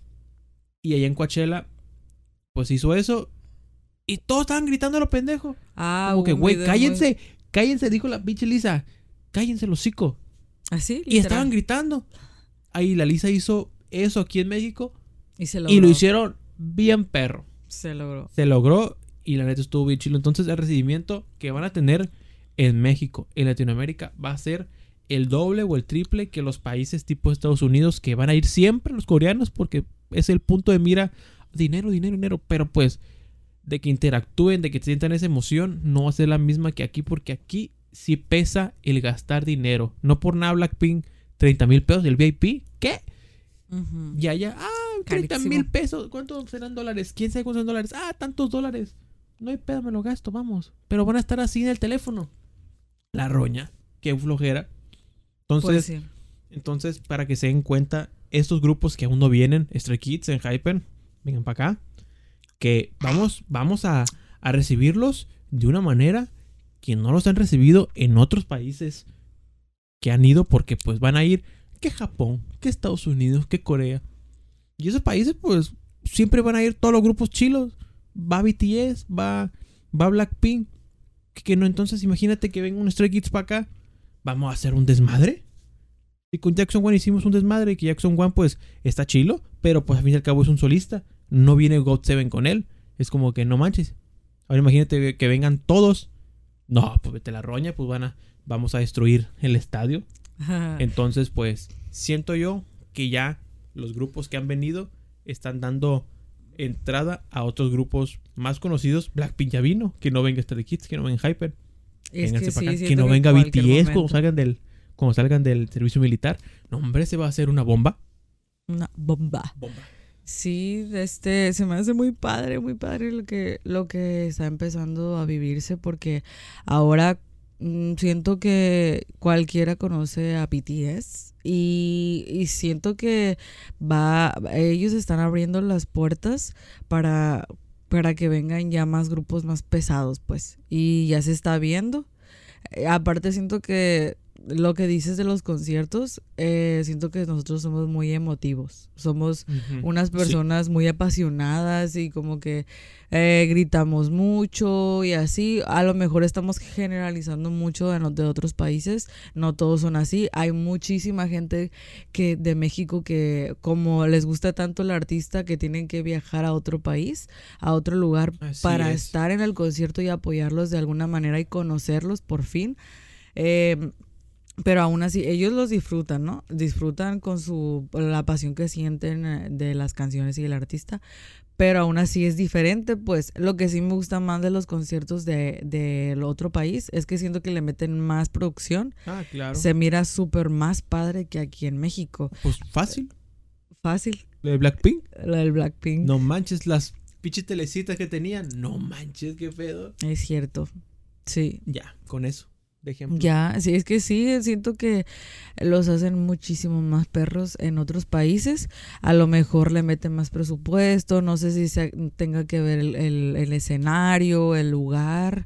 y allá en Coachella, pues hizo eso. Y todos estaban gritando a los pendejos. Ah, Como que, güey, cállense, cállense, dijo la pinche Lisa. Cállense los hocico. Así, Y estaban gritando. Ahí la Lisa hizo eso aquí en México. Y se Y lo hicieron bien perro. Se logró. Se logró y la neta estuvo bien chilo. Entonces el recibimiento que van a tener en México, en Latinoamérica, va a ser el doble o el triple que los países tipo Estados Unidos que van a ir siempre los coreanos porque es el punto de mira. Dinero, dinero, dinero. Pero pues de que interactúen, de que sientan esa emoción, no va a ser la misma que aquí porque aquí sí pesa el gastar dinero. No por nada Blackpink 30 mil pesos del VIP. ¿Qué? Ujú. Y allá, ah, 30 Carísimo. mil pesos. ¿Cuántos serán dólares? ¿Quién sabe cuántos son dólares? Ah, tantos dólares. No hay pedo, me lo gasto, vamos. Pero van a estar así en el teléfono. La roña. Qué flojera. Entonces, Pues entonces, para que se den cuenta, estos grupos que aún no vienen, Stray Kids en Hypen, vengan para acá. Que vamos, vamos a, a recibirlos de una manera que no los han recibido en otros países que han ido porque pues van a ir que Japón, que Estados Unidos, que Corea. Y esos países pues siempre van a ir todos los grupos chilos. Va BTS, va, va Blackpink. Que, no, entonces imagínate que venga un Stray Kids para acá. Vamos a hacer un desmadre. Y con Jackson One hicimos un desmadre. Y que Jackson One pues está chilo. Pero pues al fin y al cabo es un solista. No viene God Seven con él. Es como que no manches. Ahora imagínate que vengan todos. No, pues vete la roña. Pues van a, vamos a destruir el estadio. Entonces, pues, siento yo que ya los grupos que han venido están dando entrada a otros grupos más conocidos. Blackpink ya vino, que no venga Stray Kids, que no venga Hyper, Es que sí, acá, que no que venga BTS cuando salgan del cuando salgan del servicio militar. No, hombre, se va a hacer una bomba. Una bomba. Bomba. Sí, este, se me hace muy padre, muy padre lo que, lo que está empezando a vivirse porque ahora mm, siento que cualquiera conoce a BTS y, y siento que va, ellos están abriendo las puertas para, para que vengan ya más grupos más pesados, pues, y ya se está viendo. Eh, aparte siento que lo que dices de los conciertos, eh, siento que nosotros somos muy emotivos, somos unas Sí. personas muy apasionadas y como que eh, gritamos mucho y así. A lo mejor estamos generalizando mucho de, de otros países, no todos son así. Hay muchísima gente que de México que como les gusta tanto el artista que tienen que viajar a otro país, a otro lugar Así para es. estar en el concierto y apoyarlos de alguna manera y conocerlos por fin. Eh, pero aún así, ellos los disfrutan, ¿no? Disfrutan con su la pasión que sienten eh, de las canciones y el artista. Pero aún así es diferente, pues lo que sí me gusta más de los conciertos de- del otro país es que siento que le meten más producción. Ah, claro. Se mira súper más padre que aquí en México. Pues fácil. Fácil, Lo de Blackpink. lo del Blackpink. No manches las pinches telecitas que tenían. No manches, qué pedo. Es cierto. Sí. Ya, con eso. Ya, sí, es que sí, siento que los hacen muchísimo más perros en otros países. A lo mejor le meten más presupuesto, no sé si se- tenga que ver el- el escenario, el lugar,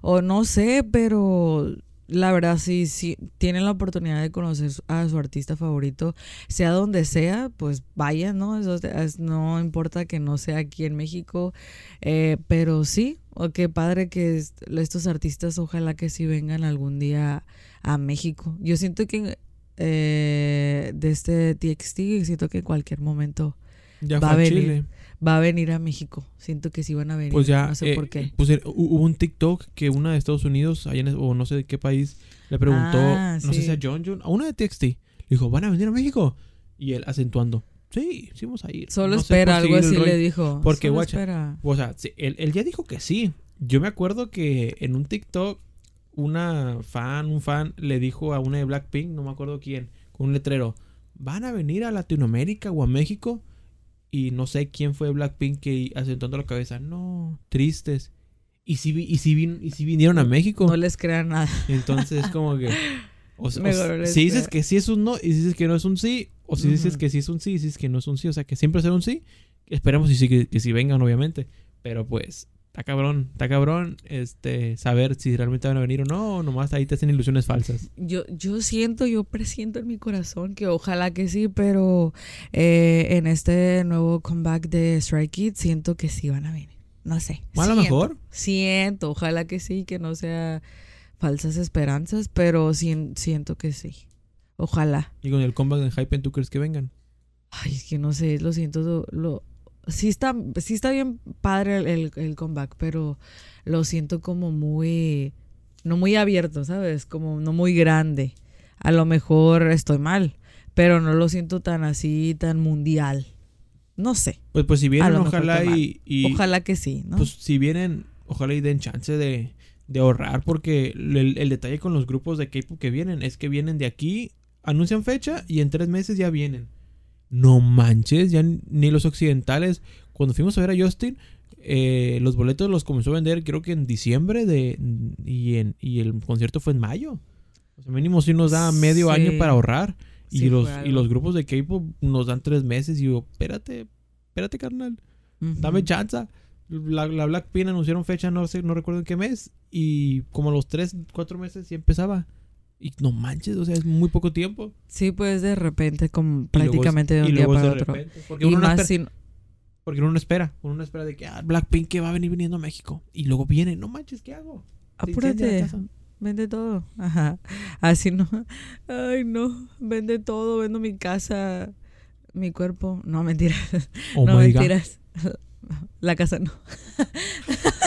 o no sé, pero la verdad sí, sí, tienen la oportunidad de conocer a su artista favorito, sea donde sea, pues vayan, ¿no? Eso es- no importa que no sea aquí en México, eh, pero sí, o qué padre que est- estos artistas ojalá que sí vengan algún día a México. Yo siento que eh, de este TXT, siento que en cualquier momento Ya va a venir. Chile. Va a venir a México. Siento que sí van a venir. Pues ya, no sé eh, por qué. pues, eh, hu- hubo un TikTok que una de Estados Unidos, allá en- o no sé de qué país, le preguntó, Ah, no sé si a John John, a una de TXT, le dijo, ¿van a venir a México? Y él acentuando, sí, sí vamos a ir. Solo No espera, algo así rollo". le dijo. Porque, Solo guacha, espera. O sea, sí, él, él ya dijo que sí. Yo me acuerdo que en un TikTok, una fan, un fan, le dijo a una de Blackpink, no me acuerdo quién, con un letrero, ¿van a venir a Latinoamérica o a México? Y no sé quién fue Blackpink que asentando la cabeza, no, tristes. ¿Y si, y si, vin- y si vinieron a México? No les crean nada. Entonces, como que. O, o si dices que sí es un no y dices que no es un sí, o si dices que sí es un sí y dices que no es un sí, o sea, que siempre será un sí, esperemos y sí que, que sí vengan, obviamente. Pero pues, está cabrón, está cabrón este saber si realmente van a venir o no, o nomás ahí te hacen ilusiones falsas. Yo, yo siento, yo presiento en mi corazón que ojalá que sí, pero eh, en este nuevo comeback de Strike Kids siento que sí van a venir. No sé. O a lo mejor. Siento, ojalá que sí, que no sea falsas esperanzas, pero sien- siento que sí. Ojalá. Y con el comeback de Hype, ¿tú crees que vengan? Ay, es que no sé, lo siento, lo- sí está, sí está bien padre el, el- el comeback, pero lo siento como muy, no muy abierto, ¿sabes? Como no muy grande. A lo mejor estoy mal, pero no lo siento tan así, tan mundial. No sé, Pues, pues si vienen, ojalá y, y- ojalá que sí, ¿no? pues si vienen, ojalá y den chance de, de ahorrar, porque el, el detalle con los grupos de K-pop que vienen es que vienen de aquí, anuncian fecha y en tres meses ya vienen. No manches, ya ni- los occidentales. Cuando fuimos a ver a Justin, eh, los boletos los comenzó a vender creo que en diciembre de y, en, y el concierto fue en mayo. O sea, mínimo sí nos da medio Sí. año para ahorrar. Y, Sí, los, y los grupos de K-pop nos dan tres meses. Y yo, espérate, espérate, carnal. Dame chance. La, la Blackpink anunciaron fecha, no sé, no recuerdo en qué mes. Y como los 3, 4 meses ya empezaba. Y no manches, o sea, es muy poco tiempo. Sí, pues de repente, como luego prácticamente de un día para de otro. repente, Porque Y uno, no espera, si, porque uno no espera. Uno no espera de que ah, Blackpink que va a venir viniendo a México. Y luego viene, no manches, ¿qué hago? Apúrate. Vende todo. Ajá. Así no. Ay, no. Vende todo. Vendo mi casa, mi cuerpo. No, mentiras. Oh no, God. mentiras. La casa no. [laughs]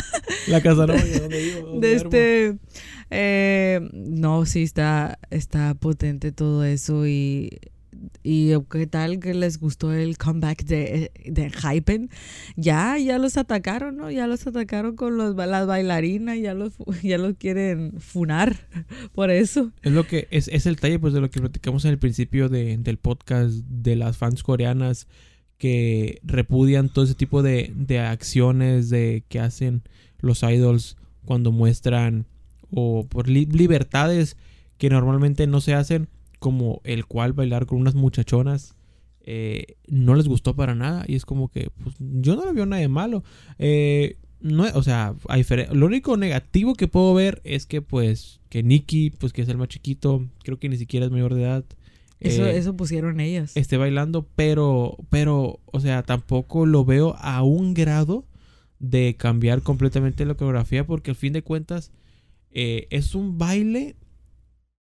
La casa no, [laughs] ¿de dónde vivo? ¿Dónde De duermo? este. eh, no, sí, está, está potente todo eso. Y, y qué tal que les gustó el comeback de, de Hypen. Ya, ya los atacaron, ¿no? Ya los atacaron con los, las bailarinas. Ya los, ya los quieren funar [laughs] por eso. Es lo que es, es el talle pues de lo que platicamos en el principio de- del podcast de las fans coreanas que repudian todo ese tipo de, de acciones de que hacen los idols cuando muestran o por li- libertades que normalmente no se hacen como el cual bailar con unas muchachonas eh, no les gustó para nada y es como que pues, yo no le veo nada de malo Eh, no, o sea, lo único negativo que puedo ver es que pues que Nicky, pues que es el más chiquito, creo que ni siquiera es mayor de edad, Eso, eh, eso pusieron ellas. esté bailando, pero, pero, o sea, tampoco lo veo a un grado de cambiar completamente la coreografía porque al fin de cuentas eh, es un baile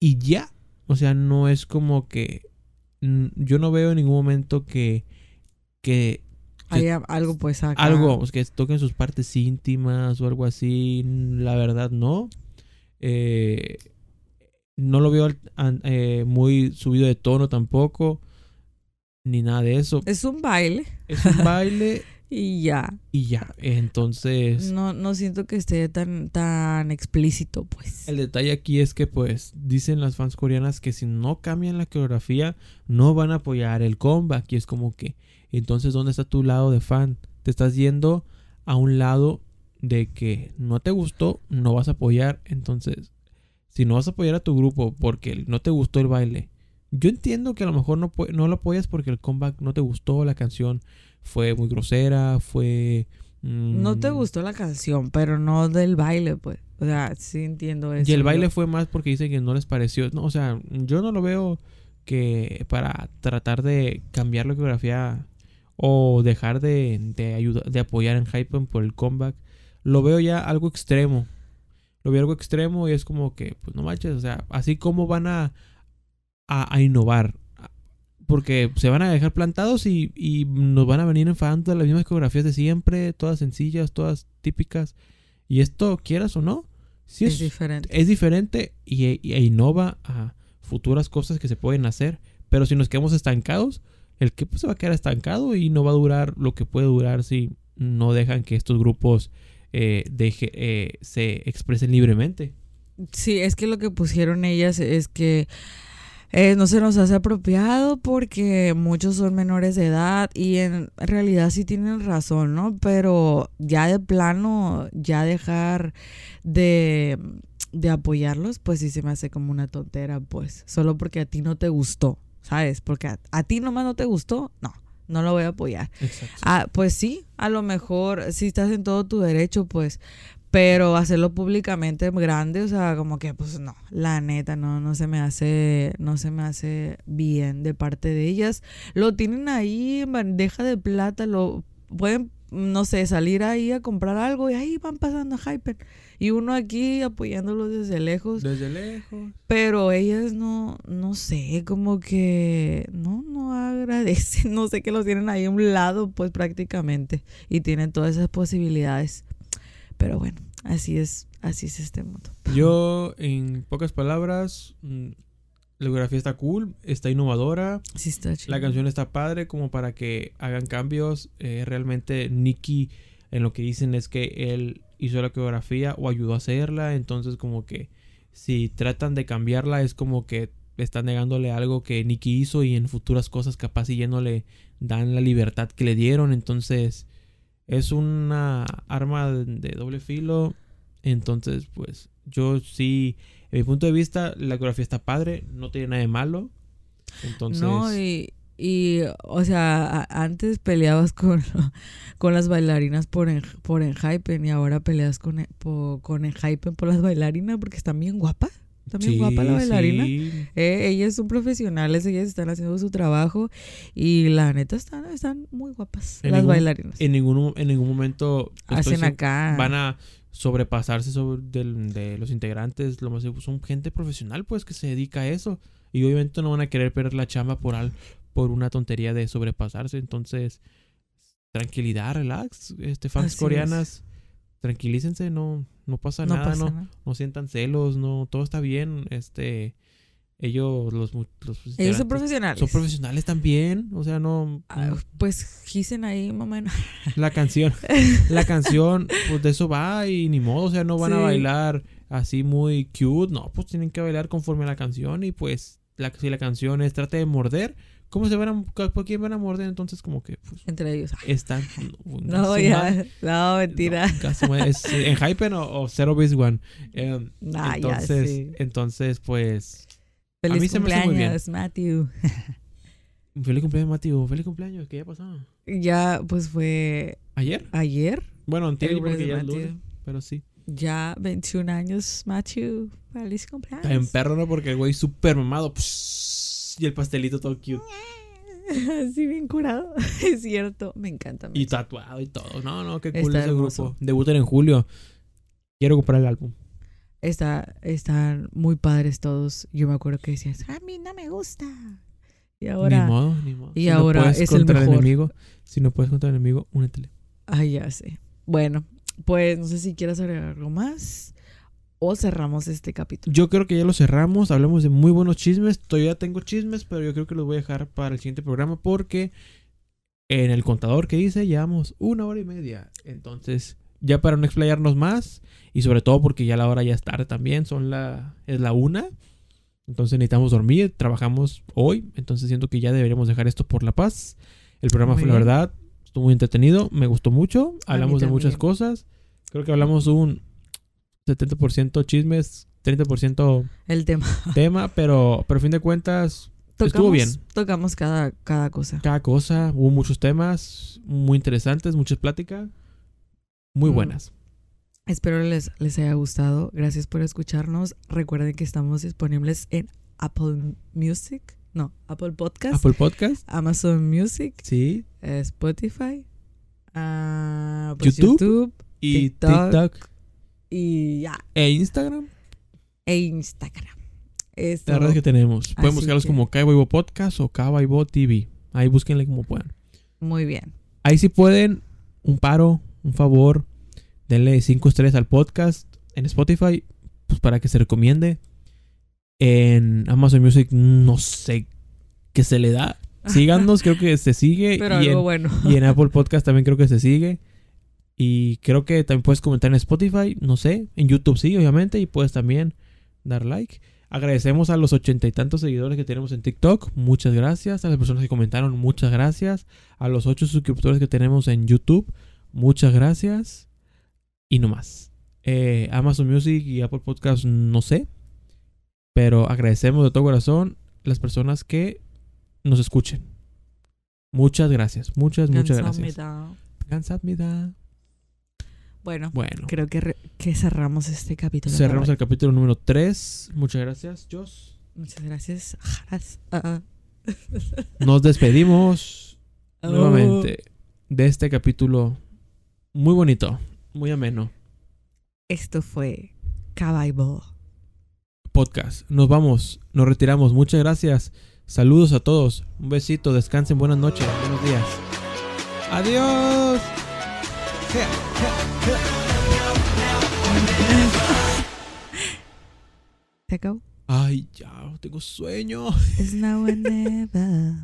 y ya, o sea, no es como que mm, yo no veo en ningún momento que que Hay algo pues acá. algo pues, que toquen sus partes íntimas o algo así la verdad no. Eh, no lo veo eh, muy subido de tono tampoco ni nada de eso. Es un baile. Es un baile [laughs] y ya. y ya entonces No, no siento que esté tan, tan explícito, pues. el detalle aquí es que pues dicen las fans coreanas que si no cambian la coreografía no van a apoyar el comeback y es como que entonces dónde está tu lado de fan te estás yendo a un lado de que no te gustó no vas a apoyar entonces Si no vas a apoyar a tu grupo porque no te gustó el baile, yo entiendo que a lo mejor no, no lo apoyas porque el comeback no te gustó, la canción fue muy grosera, fue... No te mm, gustó la canción, pero no del baile, pues. O sea, sí entiendo eso. Y el baile fue más porque dicen que no les pareció. No, o sea, yo no lo veo que para tratar de cambiar la coreografía o dejar de, de, ayudar, de apoyar en Hypen por el comeback, lo veo ya algo extremo. Lo veo algo extremo y es como que, pues no manches, o sea, así como van a, a, innovar. Porque se van a dejar plantados y, y nos van a venir enfadando las mismas coreografías de siempre, todas sencillas, todas típicas. Y esto, quieras o no, sí es, diferente. Es diferente y, e innova a futuras cosas que se pueden hacer. Pero si nos quedamos estancados, el que pues, se va a quedar estancado y no va a durar lo que puede durar si no dejan que estos grupos eh, deje, eh, se expresen libremente. Sí, es que lo que pusieron ellas es que eh, no se nos hace apropiado porque muchos son menores de edad y en realidad sí tienen razón, ¿no? Pero ya de plano, ya dejar de, de apoyarlos, pues sí se me hace como una tontera, pues, solo porque a ti no te gustó, ¿sabes? Porque a, ti nomás no te gustó, no no lo voy a apoyar. Ah, pues sí, a lo mejor si estás en todo tu derecho, pues pero hacerlo públicamente grande, o sea, como que pues no, la neta no no se me hace no se me hace bien de parte de ellas. Lo tienen ahí en bandeja de plata, lo pueden no sé, salir ahí a comprar algo y ahí van pasando a Hyper. Y uno aquí apoyándolos desde lejos. Desde lejos. Pero ellas no, no sé, como que no, no agradecen, [laughs] no sé que los tienen ahí a un lado, pues prácticamente. Y tienen todas esas posibilidades. Pero bueno, así es, así es este mundo. Yo, en pocas palabras, mm, la geografía está cool, está innovadora. Sí, está chido. La canción está padre como para que hagan cambios. Eh, realmente Nicky en lo que dicen es que él hizo la coreografía o ayudó a hacerla. Entonces como que si tratan de cambiarla es como que están negándole algo que Nicky hizo y en futuras cosas capaz y ya no le dan la libertad que le dieron. Entonces es una arma de doble filo. Entonces pues yo sí en mi punto de vista, la coreografía está padre, no tiene nada de malo. Entonces. No, y, y o sea, antes peleabas con, [laughs] con las bailarinas por, en, por Enhypen y ahora peleas con, por, con Enhypen por las bailarinas porque están bien guapas. Bien guapa la bailarina. Eh, ellas son profesionales, ellas están haciendo su trabajo y la neta están, están muy guapas las bailarinas. En ningún, en ningún momento acá. Van a sobrepasarse sobre de los integrantes, lo más son gente profesional pues que se dedica a eso y obviamente no van a querer perder la chamba por al, por una tontería de sobrepasarse, entonces tranquilidad, relax, este fans coreanas, tranquilícense, no no pasa nada, no no sientan celos, no todo está bien, este ellos, los, los Ellos son profesionales. Son profesionales también. O sea, no. Ah, pues gisen ahí, más o menos. La canción. [laughs] la canción, pues de eso va y ni modo. O sea, no van a bailar así muy cute. No, pues tienen que bailar conforme a la canción. Y pues, la, si la canción es trate de morder, ¿cómo se van a. ¿Por quién van a morder? Entonces, como que. Pues, Entre ellos. Están. [laughs] no, ya. No, mentira. es, en Hypen o, Zero Base One. Eh, entonces, entonces, pues Feliz cumpleaños, Matthew. [laughs] Feliz cumpleaños, Matthew. Feliz cumpleaños. ¿Qué ya pasó? Ya, pues fue... ¿Ayer? Ayer. Bueno, entiendo porque ya es pero sí. Ya 21 años, Matthew. Feliz cumpleaños. Está en perro, ¿no? Porque el güey súper mamado. Y el pastelito todo cute. [laughs] Sí, bien curado. [laughs] Es cierto. Me encanta. Y tatuado y todo. No, no, qué cool ese grupo. Debutan en julio. Quiero comprar el álbum. Está, están muy padres todos. Yo me acuerdo que decías, a mí no me gusta. Y ahora. Ni modo, ni modo. Y si ahora no es el mejor. enemigo, si no puedes contra el enemigo, únetele. Ah, ya sé. Bueno, pues no sé si quieras agregar algo más. O cerramos este capítulo. Yo creo que ya lo cerramos. Hablamos de muy buenos chismes. Todavía tengo chismes, pero yo creo que los voy a dejar para el siguiente programa porque en el contador que dice llevamos una hora y media. Entonces, ya para no explayarnos más y sobre todo porque ya la hora ya es tarde también, son la, es la una. Entonces necesitamos dormir, trabajamos hoy, entonces siento que ya deberíamos dejar esto por la paz. El programa fue la verdad, estuvo muy entretenido, me gustó mucho, hablamos de muchas cosas. Creo que hablamos un 70% chismes, 30% El tema. tema, pero, pero a fin de cuentas, Estuvo bien. Tocamos cada, cada cosa. cada cosa, hubo muchos temas muy interesantes, muchas pláticas, muy Mm. buenas. Espero les, les haya gustado. Gracias por escucharnos. Recuerden que estamos disponibles en Apple Music. No, Apple Podcast. Apple Podcast, Amazon Music. sí, eh, Spotify. ah, pues YouTube. YouTube. y TikTok. TikTok, Y ya. e Instagram, E Instagram. Esto, las redes que tenemos. Pueden buscarlos que- como Caibo Podcast o Caibo TV. Ahí búsquenle como puedan. Muy bien. Ahí sí pueden, un paro, un favor, denle cinco estrellas al podcast en Spotify, pues para que se recomiende. En Amazon Music no sé qué se le da. [laughs] Síganos, creo que se sigue. Pero y, algo en, bueno. y en Apple Podcast también creo que se sigue. Y creo que también puedes comentar en Spotify, no sé. En YouTube sí, obviamente. Y puedes también dar like. Agradecemos a los ochenta y tantos seguidores que tenemos en TikTok. Muchas gracias. A las personas que comentaron, muchas gracias. A los ocho suscriptores que tenemos en YouTube, muchas gracias. Y no más. Eh, Amazon Music y Apple Podcast, no sé. Pero agradecemos de todo corazón las personas que nos escuchen. Muchas gracias. Muchas, muchas gracias. 감 Bueno, Bueno, creo que, re- que cerramos este capítulo. cerramos el capítulo número 3. Muchas gracias, Jos. Muchas gracias. Jaras. Ah, [laughs] Nos despedimos ah. nuevamente de este capítulo muy bonito, muy ameno. Esto fue Caballo. Podcast. Nos vamos, nos retiramos. Muchas gracias. Saludos a todos. Un besito, descansen, buenas noches, buenos días. Adiós. ¿Se acabó? Ay, ya, tengo sueño. It's now or [laughs] never.